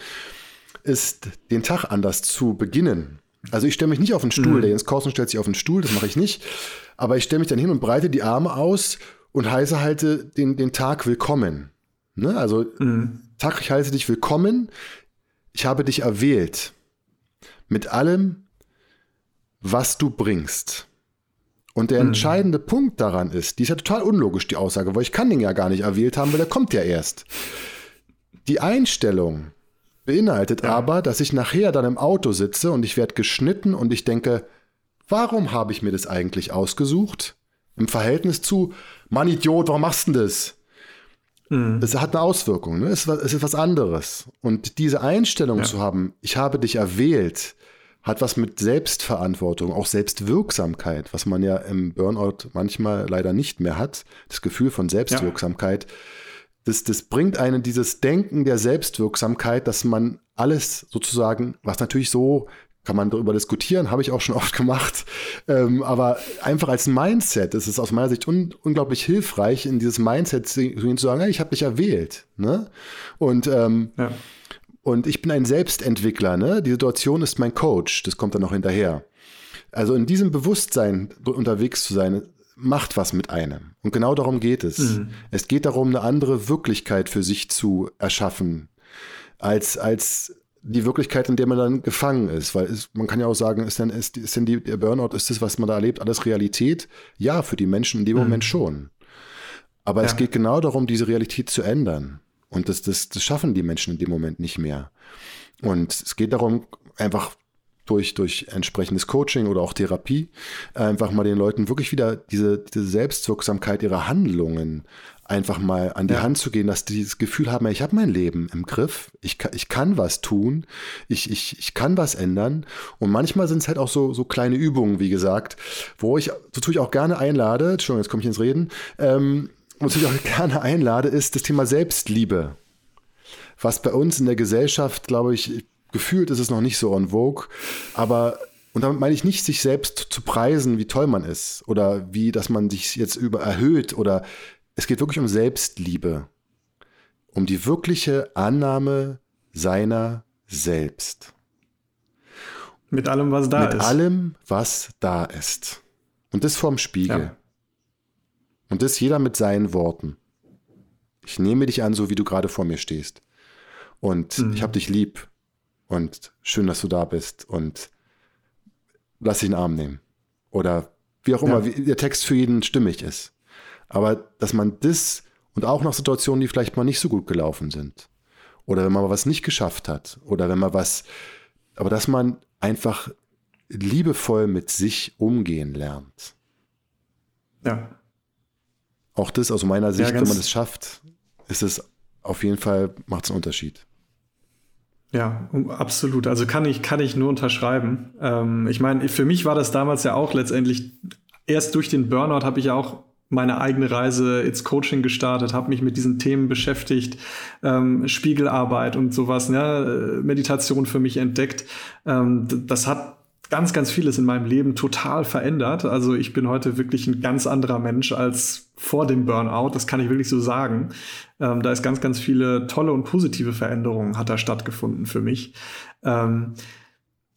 ist, den Tag anders zu beginnen. Also ich stelle mich nicht auf den Stuhl, mhm. der Jens Korsen stellt sich auf den Stuhl, das mache ich nicht. Aber ich stelle mich dann hin und breite die Arme aus und heiße halte den, den Tag willkommen. Ne? Also mhm. Tag, ich heiße dich willkommen. Ich habe dich erwählt. Mit allem, was du bringst. Und der mhm. entscheidende Punkt daran ist, die ist ja total unlogisch, die Aussage, weil ich kann den ja gar nicht erwählt haben, weil der kommt ja erst. Die Einstellung, Beinhaltet ja. aber, dass ich nachher dann im Auto sitze und ich werde geschnitten und ich denke, warum habe ich mir das eigentlich ausgesucht? Im Verhältnis zu, Mann Idiot, warum machst du denn das? Mhm. Es hat eine Auswirkung, ne? es, ist, was anderes. Und diese Einstellung ja. zu haben, ich habe dich erwählt, hat was mit Selbstverantwortung, auch Selbstwirksamkeit, was man ja im Burnout manchmal leider nicht mehr hat, das Gefühl von Selbstwirksamkeit. Ja das, das bringt einen dieses Denken der Selbstwirksamkeit, dass man alles sozusagen, was natürlich so kann man darüber diskutieren, habe ich auch schon oft gemacht. Ähm, aber einfach als Mindset ist es aus meiner Sicht un unglaublich hilfreich, in dieses Mindset zu, zu sagen, hey, ich habe dich erwählt. Ne? Und, ähm, ja. und ich bin ein Selbstentwickler. Ne? Die Situation ist mein Coach. Das kommt dann noch hinterher. Also in diesem Bewusstsein unterwegs zu sein, macht was mit einem. Und genau darum geht es. Mhm. Es geht darum, eine andere Wirklichkeit für sich zu erschaffen, als, als die Wirklichkeit, in der man dann gefangen ist. Weil es, man kann ja auch sagen, ist denn, ist, ist denn die, der Burnout, ist das, was man da erlebt, alles Realität? Ja, für die Menschen in dem mhm. Moment schon. Aber ja. es geht genau darum, diese Realität zu ändern. Und das, das, das schaffen die Menschen in dem Moment nicht mehr. Und es geht darum, einfach durch, durch entsprechendes Coaching oder auch Therapie, einfach mal den Leuten wirklich wieder diese, diese Selbstwirksamkeit ihrer Handlungen einfach mal an die ja. Hand zu gehen, dass die dieses Gefühl haben, ich habe mein Leben im Griff, ich, kann, ich kann was tun, ich, ich, ich kann was ändern. Und manchmal sind es halt auch so, so kleine Übungen, wie gesagt, wo ich, wozu ich auch gerne einlade, Entschuldigung, jetzt komme ich ins Reden, ähm, wozu ich auch gerne einlade, ist das Thema Selbstliebe. Was bei uns in der Gesellschaft, glaube ich, gefühlt ist es noch nicht so on vogue, aber und damit meine ich nicht, sich selbst zu preisen, wie toll man ist oder wie, dass man sich jetzt über erhöht oder es geht wirklich um Selbstliebe, um die wirkliche Annahme seiner selbst. Mit allem, was da Mit ist. Mit allem, was da ist. Und das vorm Spiegel. Ja. Und das jeder mit seinen Worten. Ich nehme dich an, so wie du gerade vor mir stehst. Und mhm. ich habe dich lieb. Und schön, dass du da bist. Und lass dich in den Arm nehmen. Oder wie auch immer, ja. wie der Text für jeden stimmig ist. Aber dass man das und auch nach Situationen, die vielleicht mal nicht so gut gelaufen sind. Oder wenn man was nicht geschafft hat. Oder wenn man was, aber dass man einfach liebevoll mit sich umgehen lernt. Ja. Auch das aus meiner Sicht, ja, wenn man das schafft, ist es auf jeden Fall, macht es einen Unterschied. Ja, absolut. Also kann ich, kann ich nur unterschreiben. Ähm, ich meine, für mich war das damals ja auch letztendlich, erst durch den Burnout habe ich auch meine eigene Reise ins Coaching gestartet, habe mich mit diesen Themen beschäftigt, ähm, Spiegelarbeit und sowas, ne, Meditation für mich entdeckt. Ähm, das hat ganz, ganz vieles in meinem Leben total verändert. Also ich bin heute wirklich ein ganz anderer Mensch als vor dem Burnout. Das kann ich wirklich so sagen. Ähm, da ist ganz, ganz viele tolle und positive Veränderungen hat da stattgefunden für mich. Ähm,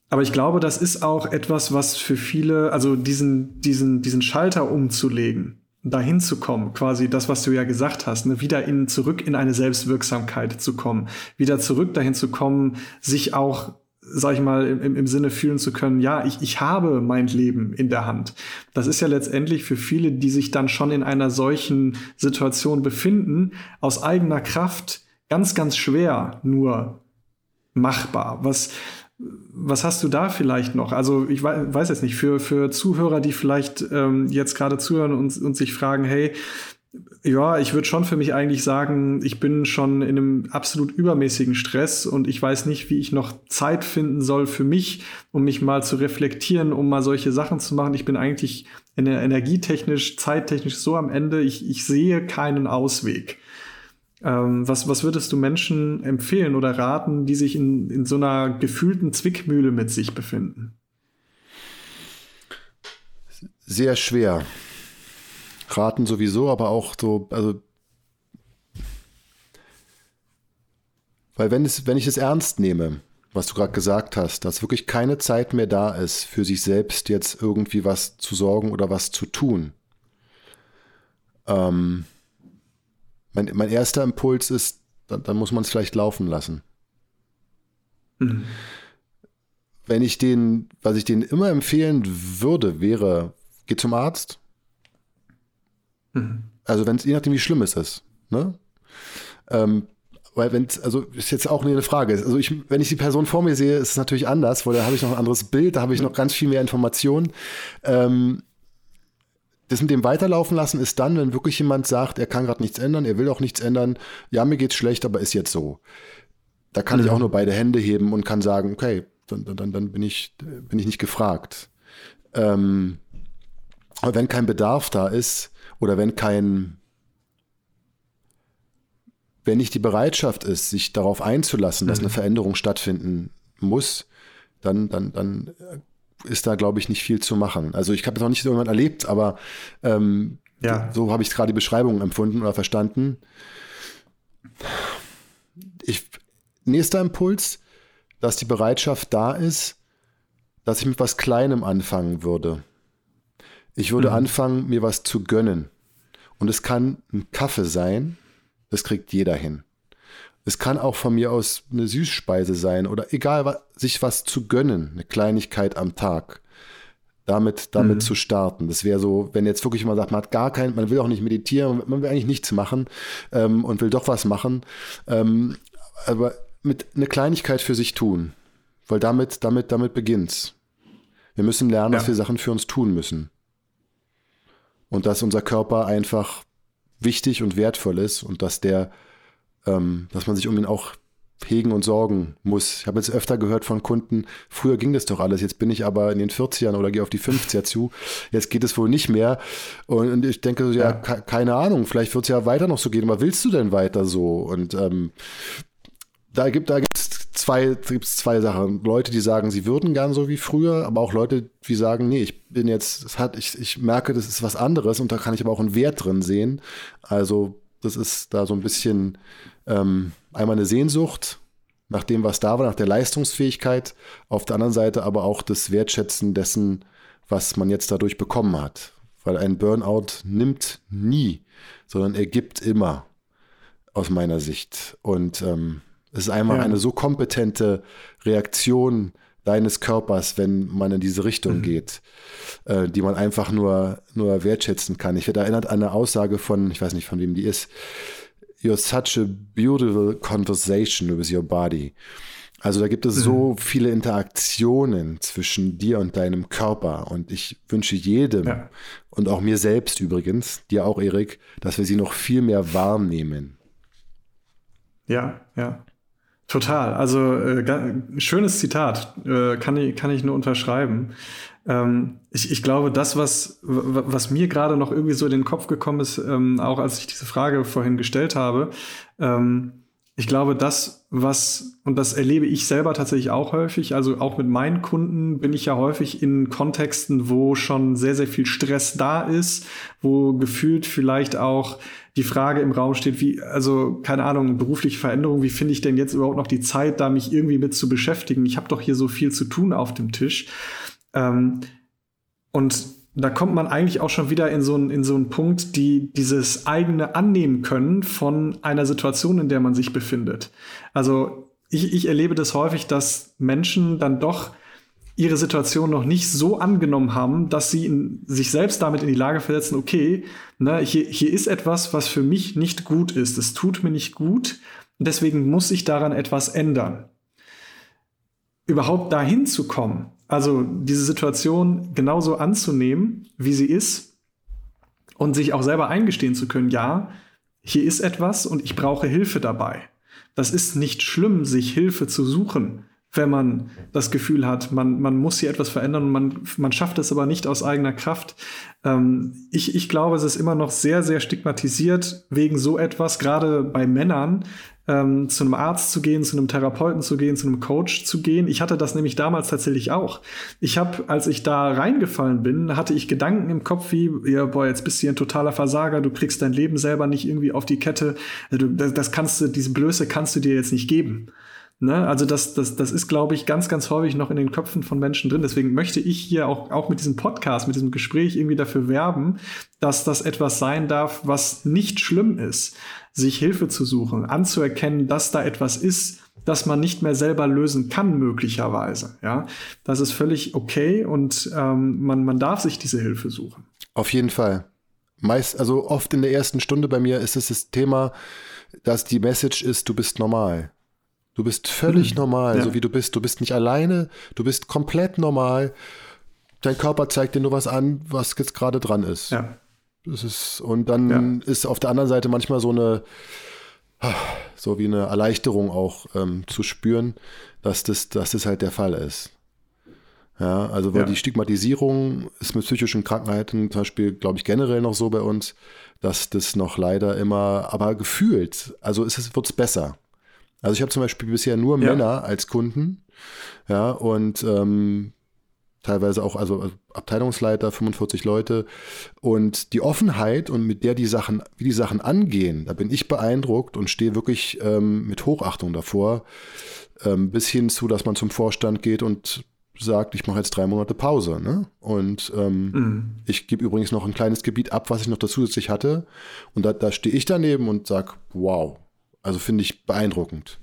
aber ich glaube, das ist auch etwas, was für viele, also diesen, diesen, diesen Schalter umzulegen, dahin zu kommen, quasi das, was du ja gesagt hast, ne, wieder in, zurück in eine Selbstwirksamkeit zu kommen, wieder zurück dahin zu kommen, sich auch sag ich mal, im, im Sinne fühlen zu können, ja, ich, ich habe mein Leben in der Hand. Das ist ja letztendlich für viele, die sich dann schon in einer solchen Situation befinden, aus eigener Kraft ganz, ganz schwer nur machbar. Was, was hast du da vielleicht noch? Also ich weiß jetzt nicht, für, für Zuhörer, die vielleicht ähm, jetzt gerade zuhören und, und sich fragen, hey, ja, ich würde schon für mich eigentlich sagen, ich bin schon in einem absolut übermäßigen Stress und ich weiß nicht, wie ich noch Zeit finden soll für mich, um mich mal zu reflektieren, um mal solche Sachen zu machen. Ich bin eigentlich energietechnisch, zeittechnisch so am Ende, ich, ich sehe keinen Ausweg. Ähm, was, was würdest du Menschen empfehlen oder raten, die sich in, in so einer gefühlten Zwickmühle mit sich befinden? Sehr schwer. Raten sowieso, aber auch so, also weil wenn, es, wenn ich es ernst nehme, was du gerade gesagt hast, dass wirklich keine Zeit mehr da ist, für sich selbst jetzt irgendwie was zu sorgen oder was zu tun. Ähm, mein, mein erster Impuls ist, dann, dann muss man es vielleicht laufen lassen. Mhm. Wenn ich den, was ich denen immer empfehlen würde, wäre, geh zum Arzt, Mhm. Also wenn es, je nachdem, wie schlimm es ist. Ne? Ähm, weil wenn also ist jetzt auch eine Frage. Also ich, wenn ich die Person vor mir sehe, ist es natürlich anders, weil da habe ich noch ein anderes Bild, da habe ich noch ganz viel mehr Informationen. Ähm, das mit dem weiterlaufen lassen ist dann, wenn wirklich jemand sagt, er kann gerade nichts ändern, er will auch nichts ändern, ja, mir geht's schlecht, aber ist jetzt so. Da kann mhm. ich auch nur beide Hände heben und kann sagen, okay, dann, dann, dann bin, ich, bin ich nicht gefragt. Ähm, aber wenn kein Bedarf da ist, oder wenn kein, wenn nicht die Bereitschaft ist, sich darauf einzulassen, dass eine mhm. Veränderung stattfinden muss, dann, dann, dann ist da, glaube ich, nicht viel zu machen. Also ich habe es noch nicht irgendwann erlebt, aber ähm, ja. so habe ich gerade die Beschreibung empfunden oder verstanden. Ich, nächster Impuls, dass die Bereitschaft da ist, dass ich mit was Kleinem anfangen würde. Ich würde mhm. anfangen, mir was zu gönnen. Und es kann ein Kaffee sein, das kriegt jeder hin. Es kann auch von mir aus eine Süßspeise sein oder egal, sich was zu gönnen, eine Kleinigkeit am Tag. Damit, damit mhm. zu starten. Das wäre so, wenn jetzt wirklich mal sagt, man hat gar kein, man will auch nicht meditieren, man will eigentlich nichts machen ähm, und will doch was machen, ähm, aber mit eine Kleinigkeit für sich tun, weil damit, damit, damit beginnt's. Wir müssen lernen, ja. dass wir Sachen für uns tun müssen und dass unser Körper einfach wichtig und wertvoll ist und dass der, ähm, dass man sich um ihn auch hegen und sorgen muss. Ich habe jetzt öfter gehört von Kunden, früher ging das doch alles, jetzt bin ich aber in den 40ern oder gehe auf die 50er zu, jetzt geht es wohl nicht mehr. Und ich denke, ja, ja. keine Ahnung, vielleicht wird es ja weiter noch so gehen, aber willst du denn weiter so? Und ähm, da gibt da gibt's zwei, gibt's zwei Sachen. Leute, die sagen, sie würden gern so wie früher, aber auch Leute, die sagen, nee, ich bin jetzt, das hat, ich, ich merke, das ist was anderes und da kann ich aber auch einen Wert drin sehen. Also das ist da so ein bisschen ähm, einmal eine Sehnsucht nach dem, was da war, nach der Leistungsfähigkeit, auf der anderen Seite aber auch das Wertschätzen dessen, was man jetzt dadurch bekommen hat. Weil ein Burnout nimmt nie, sondern er gibt immer, aus meiner Sicht. Und ähm, es ist einmal ja. eine so kompetente Reaktion deines Körpers, wenn man in diese Richtung mhm. geht, äh, die man einfach nur, nur wertschätzen kann. Ich werde erinnert an eine Aussage von, ich weiß nicht, von wem die ist, You're such a beautiful conversation with your body. Also da gibt es mhm. so viele Interaktionen zwischen dir und deinem Körper. Und ich wünsche jedem ja. und auch mir selbst übrigens, dir auch, Erik, dass wir sie noch viel mehr wahrnehmen. Ja, ja. Total. Also äh, schönes Zitat, äh, kann, ich, kann ich nur unterschreiben. Ähm, ich, ich glaube, das, was, was mir gerade noch irgendwie so in den Kopf gekommen ist, ähm, auch als ich diese Frage vorhin gestellt habe, ähm, ich glaube, das, was, und das erlebe ich selber tatsächlich auch häufig, also auch mit meinen Kunden bin ich ja häufig in Kontexten, wo schon sehr, sehr viel Stress da ist, wo gefühlt vielleicht auch die Frage im Raum steht, wie, also keine Ahnung, berufliche Veränderung, wie finde ich denn jetzt überhaupt noch die Zeit, da mich irgendwie mit zu beschäftigen? Ich habe doch hier so viel zu tun auf dem Tisch. Ähm, und da kommt man eigentlich auch schon wieder in so einen, in so einen Punkt, die dieses eigene annehmen können von einer Situation, in der man sich befindet. Also ich, ich erlebe das häufig, dass Menschen dann doch ihre Situation noch nicht so angenommen haben, dass sie in, sich selbst damit in die Lage versetzen, okay, ne, hier, hier ist etwas, was für mich nicht gut ist. Es tut mir nicht gut und deswegen muss ich daran etwas ändern. Überhaupt dahin zu kommen, also diese Situation genauso anzunehmen, wie sie ist und sich auch selber eingestehen zu können, ja, hier ist etwas und ich brauche Hilfe dabei. Das ist nicht schlimm, sich Hilfe zu suchen, wenn man das Gefühl hat, man, man muss hier etwas verändern und man, man schafft es aber nicht aus eigener Kraft. Ähm, ich, ich glaube, es ist immer noch sehr, sehr stigmatisiert wegen so etwas, gerade bei Männern, ähm, zu einem Arzt zu gehen, zu einem Therapeuten zu gehen, zu einem Coach zu gehen. Ich hatte das nämlich damals tatsächlich auch. Ich habe, als ich da reingefallen bin, hatte ich Gedanken im Kopf wie, ja, boah, jetzt bist du hier ein totaler Versager, du kriegst dein Leben selber nicht irgendwie auf die Kette. Also, das kannst du, diese Blöße kannst du dir jetzt nicht geben. Ne? Also das, das, das ist, glaube ich, ganz, ganz häufig noch in den Köpfen von Menschen drin. Deswegen möchte ich hier auch, auch mit diesem Podcast, mit diesem Gespräch irgendwie dafür werben, dass das etwas sein darf, was nicht schlimm ist, sich Hilfe zu suchen, anzuerkennen, dass da etwas ist, das man nicht mehr selber lösen kann, möglicherweise. Ja, das ist völlig okay und ähm, man, man darf sich diese Hilfe suchen. Auf jeden Fall. Meist, also oft in der ersten Stunde bei mir ist es das Thema, dass die Message ist, du bist normal. Du bist völlig mhm. normal, ja. so wie du bist. Du bist nicht alleine, du bist komplett normal. Dein Körper zeigt dir nur was an, was jetzt gerade dran ist. Ja. Das ist, und dann ja. ist auf der anderen Seite manchmal so eine, so wie eine Erleichterung auch ähm, zu spüren, dass das, dass das halt der Fall ist. Ja, also weil ja. die Stigmatisierung ist mit psychischen Krankheiten zum Beispiel, glaube ich, generell noch so bei uns, dass das noch leider immer, aber gefühlt, also wird es besser. Also ich habe zum Beispiel bisher nur ja. Männer als Kunden, ja, und ähm, teilweise auch, also Abteilungsleiter, 45 Leute. Und die Offenheit und mit der die Sachen, wie die Sachen angehen, da bin ich beeindruckt und stehe wirklich ähm, mit Hochachtung davor, ähm, bis hin zu, dass man zum Vorstand geht und sagt, ich mache jetzt drei Monate Pause. Ne? Und ähm, mhm. ich gebe übrigens noch ein kleines Gebiet ab, was ich noch zusätzlich hatte. Und da, da stehe ich daneben und sage, wow, also finde ich beeindruckend.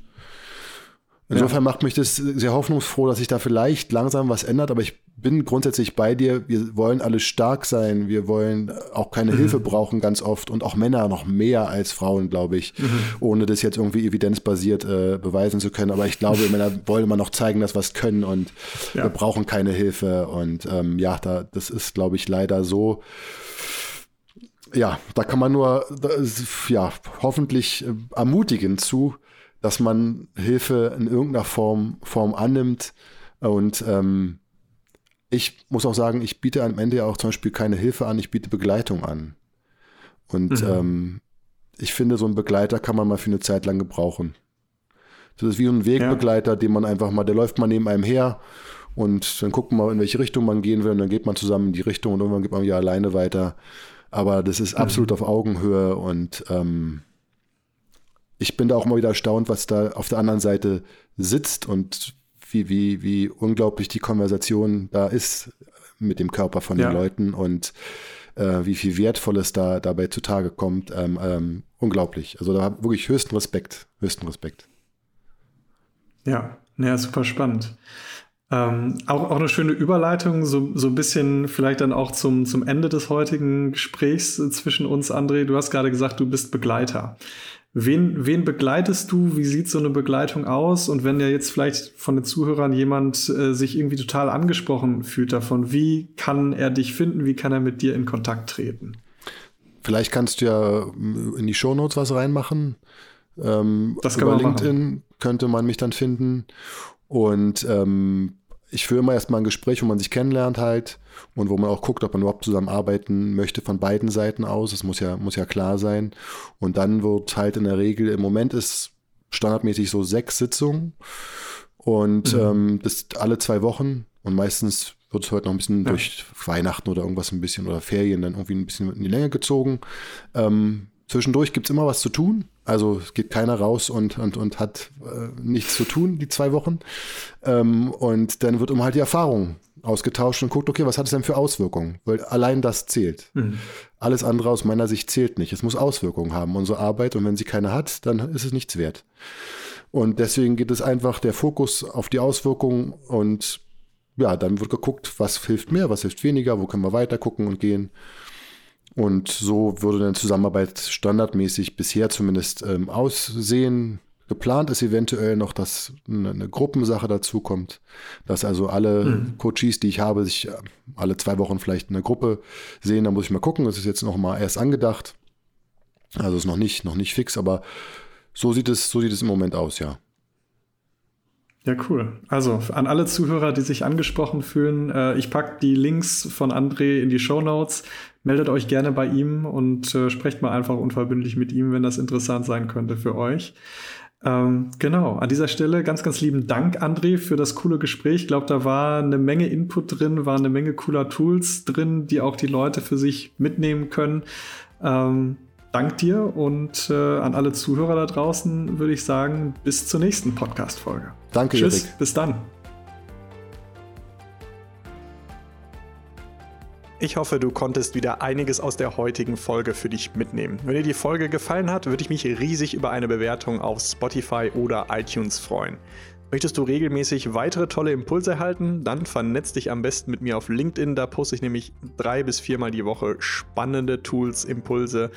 Insofern ja. macht mich das sehr hoffnungsfroh, dass sich da vielleicht langsam was ändert, aber ich bin grundsätzlich bei dir. Wir wollen alle stark sein. Wir wollen auch keine mhm. Hilfe brauchen ganz oft und auch Männer noch mehr als Frauen, glaube ich, mhm. ohne das jetzt irgendwie evidenzbasiert äh, beweisen zu können. Aber ich glaube, Männer wollen immer noch zeigen, dass wir es können und ja. wir brauchen keine Hilfe. Und ähm, ja, da, das ist, glaube ich, leider so ja, da kann man nur ja, hoffentlich äh, ermutigen zu, dass man Hilfe in irgendeiner Form, Form annimmt. Und ähm, ich muss auch sagen, ich biete am Ende ja auch zum Beispiel keine Hilfe an, ich biete Begleitung an. Und mhm. ähm, ich finde, so einen Begleiter kann man mal für eine Zeit lang gebrauchen. Das ist wie ein Wegbegleiter, ja. den man einfach mal, der läuft mal neben einem her und dann guckt man mal, in welche Richtung man gehen will und dann geht man zusammen in die Richtung und irgendwann geht man wieder alleine weiter. Aber das ist absolut mhm. auf Augenhöhe und ähm, ich bin da auch mal wieder erstaunt, was da auf der anderen Seite sitzt und wie, wie, wie unglaublich die Konversation da ist mit dem Körper von ja. den Leuten und äh, wie viel Wertvolles da dabei zutage kommt. Ähm, ähm, unglaublich. Also da wirklich höchsten Respekt, höchsten Respekt. Ja, ja, super spannend. Ähm, auch, auch eine schöne Überleitung, so, so ein bisschen vielleicht dann auch zum, zum Ende des heutigen Gesprächs zwischen uns, André. Du hast gerade gesagt, du bist Begleiter. Wen, wen begleitest du? Wie sieht so eine Begleitung aus? Und wenn ja jetzt vielleicht von den Zuhörern jemand äh, sich irgendwie total angesprochen fühlt davon, wie kann er dich finden? Wie kann er mit dir in Kontakt treten? Vielleicht kannst du ja in die Shownotes was reinmachen. Ähm, das kann über man LinkedIn machen. könnte man mich dann finden. Und ähm, ich führe immer erstmal ein Gespräch, wo man sich kennenlernt halt und wo man auch guckt, ob man überhaupt zusammenarbeiten möchte von beiden Seiten aus. Das muss ja, muss ja klar sein. Und dann wird halt in der Regel, im Moment ist standardmäßig so sechs Sitzungen und mhm. ähm, das alle zwei Wochen und meistens wird es heute noch ein bisschen ja. durch Weihnachten oder irgendwas ein bisschen oder Ferien dann irgendwie ein bisschen in die Länge gezogen. Ähm, Zwischendurch gibt es immer was zu tun. Also es geht keiner raus und, und, und hat äh, nichts zu tun, die zwei Wochen. Ähm, und dann wird immer halt die Erfahrung ausgetauscht und guckt, okay, was hat es denn für Auswirkungen? Weil allein das zählt. Mhm. Alles andere aus meiner Sicht zählt nicht. Es muss Auswirkungen haben, unsere Arbeit. Und wenn sie keine hat, dann ist es nichts wert. Und deswegen geht es einfach der Fokus auf die Auswirkungen und ja, dann wird geguckt, was hilft mehr, was hilft weniger, wo können wir weiter gucken und gehen. Und so würde eine Zusammenarbeit standardmäßig bisher zumindest ähm, aussehen. Geplant ist eventuell noch, dass eine, eine Gruppensache dazukommt, dass also alle mhm. Coaches, die ich habe, sich äh, alle zwei Wochen vielleicht in einer Gruppe sehen. Da muss ich mal gucken. Das ist jetzt noch mal erst angedacht. Also ist noch nicht, noch nicht fix, aber so sieht es, so sieht es im Moment aus, ja. Ja, cool. Also an alle Zuhörer, die sich angesprochen fühlen, äh, ich packe die Links von André in die Show Notes. Meldet euch gerne bei ihm und äh, sprecht mal einfach unverbindlich mit ihm, wenn das interessant sein könnte für euch. Ähm, genau, an dieser Stelle ganz, ganz lieben Dank, André, für das coole Gespräch. Ich glaube, da war eine Menge Input drin, war eine Menge cooler Tools drin, die auch die Leute für sich mitnehmen können. Ähm, Dank dir und äh, an alle Zuhörer da draußen würde ich sagen, bis zur nächsten Podcast-Folge. Danke, Tschüss, Erik. bis dann. Ich hoffe, du konntest wieder einiges aus der heutigen Folge für dich mitnehmen. Wenn dir die Folge gefallen hat, würde ich mich riesig über eine Bewertung auf Spotify oder iTunes freuen. Möchtest du regelmäßig weitere tolle Impulse erhalten? Dann vernetz dich am besten mit mir auf LinkedIn. Da poste ich nämlich drei bis viermal die Woche spannende Tools, Impulse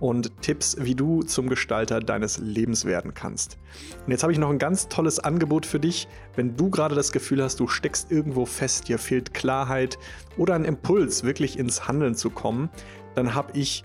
und Tipps, wie du zum Gestalter deines Lebens werden kannst. Und jetzt habe ich noch ein ganz tolles Angebot für dich. Wenn du gerade das Gefühl hast, du steckst irgendwo fest, dir fehlt Klarheit oder ein Impuls, wirklich ins Handeln zu kommen, dann habe ich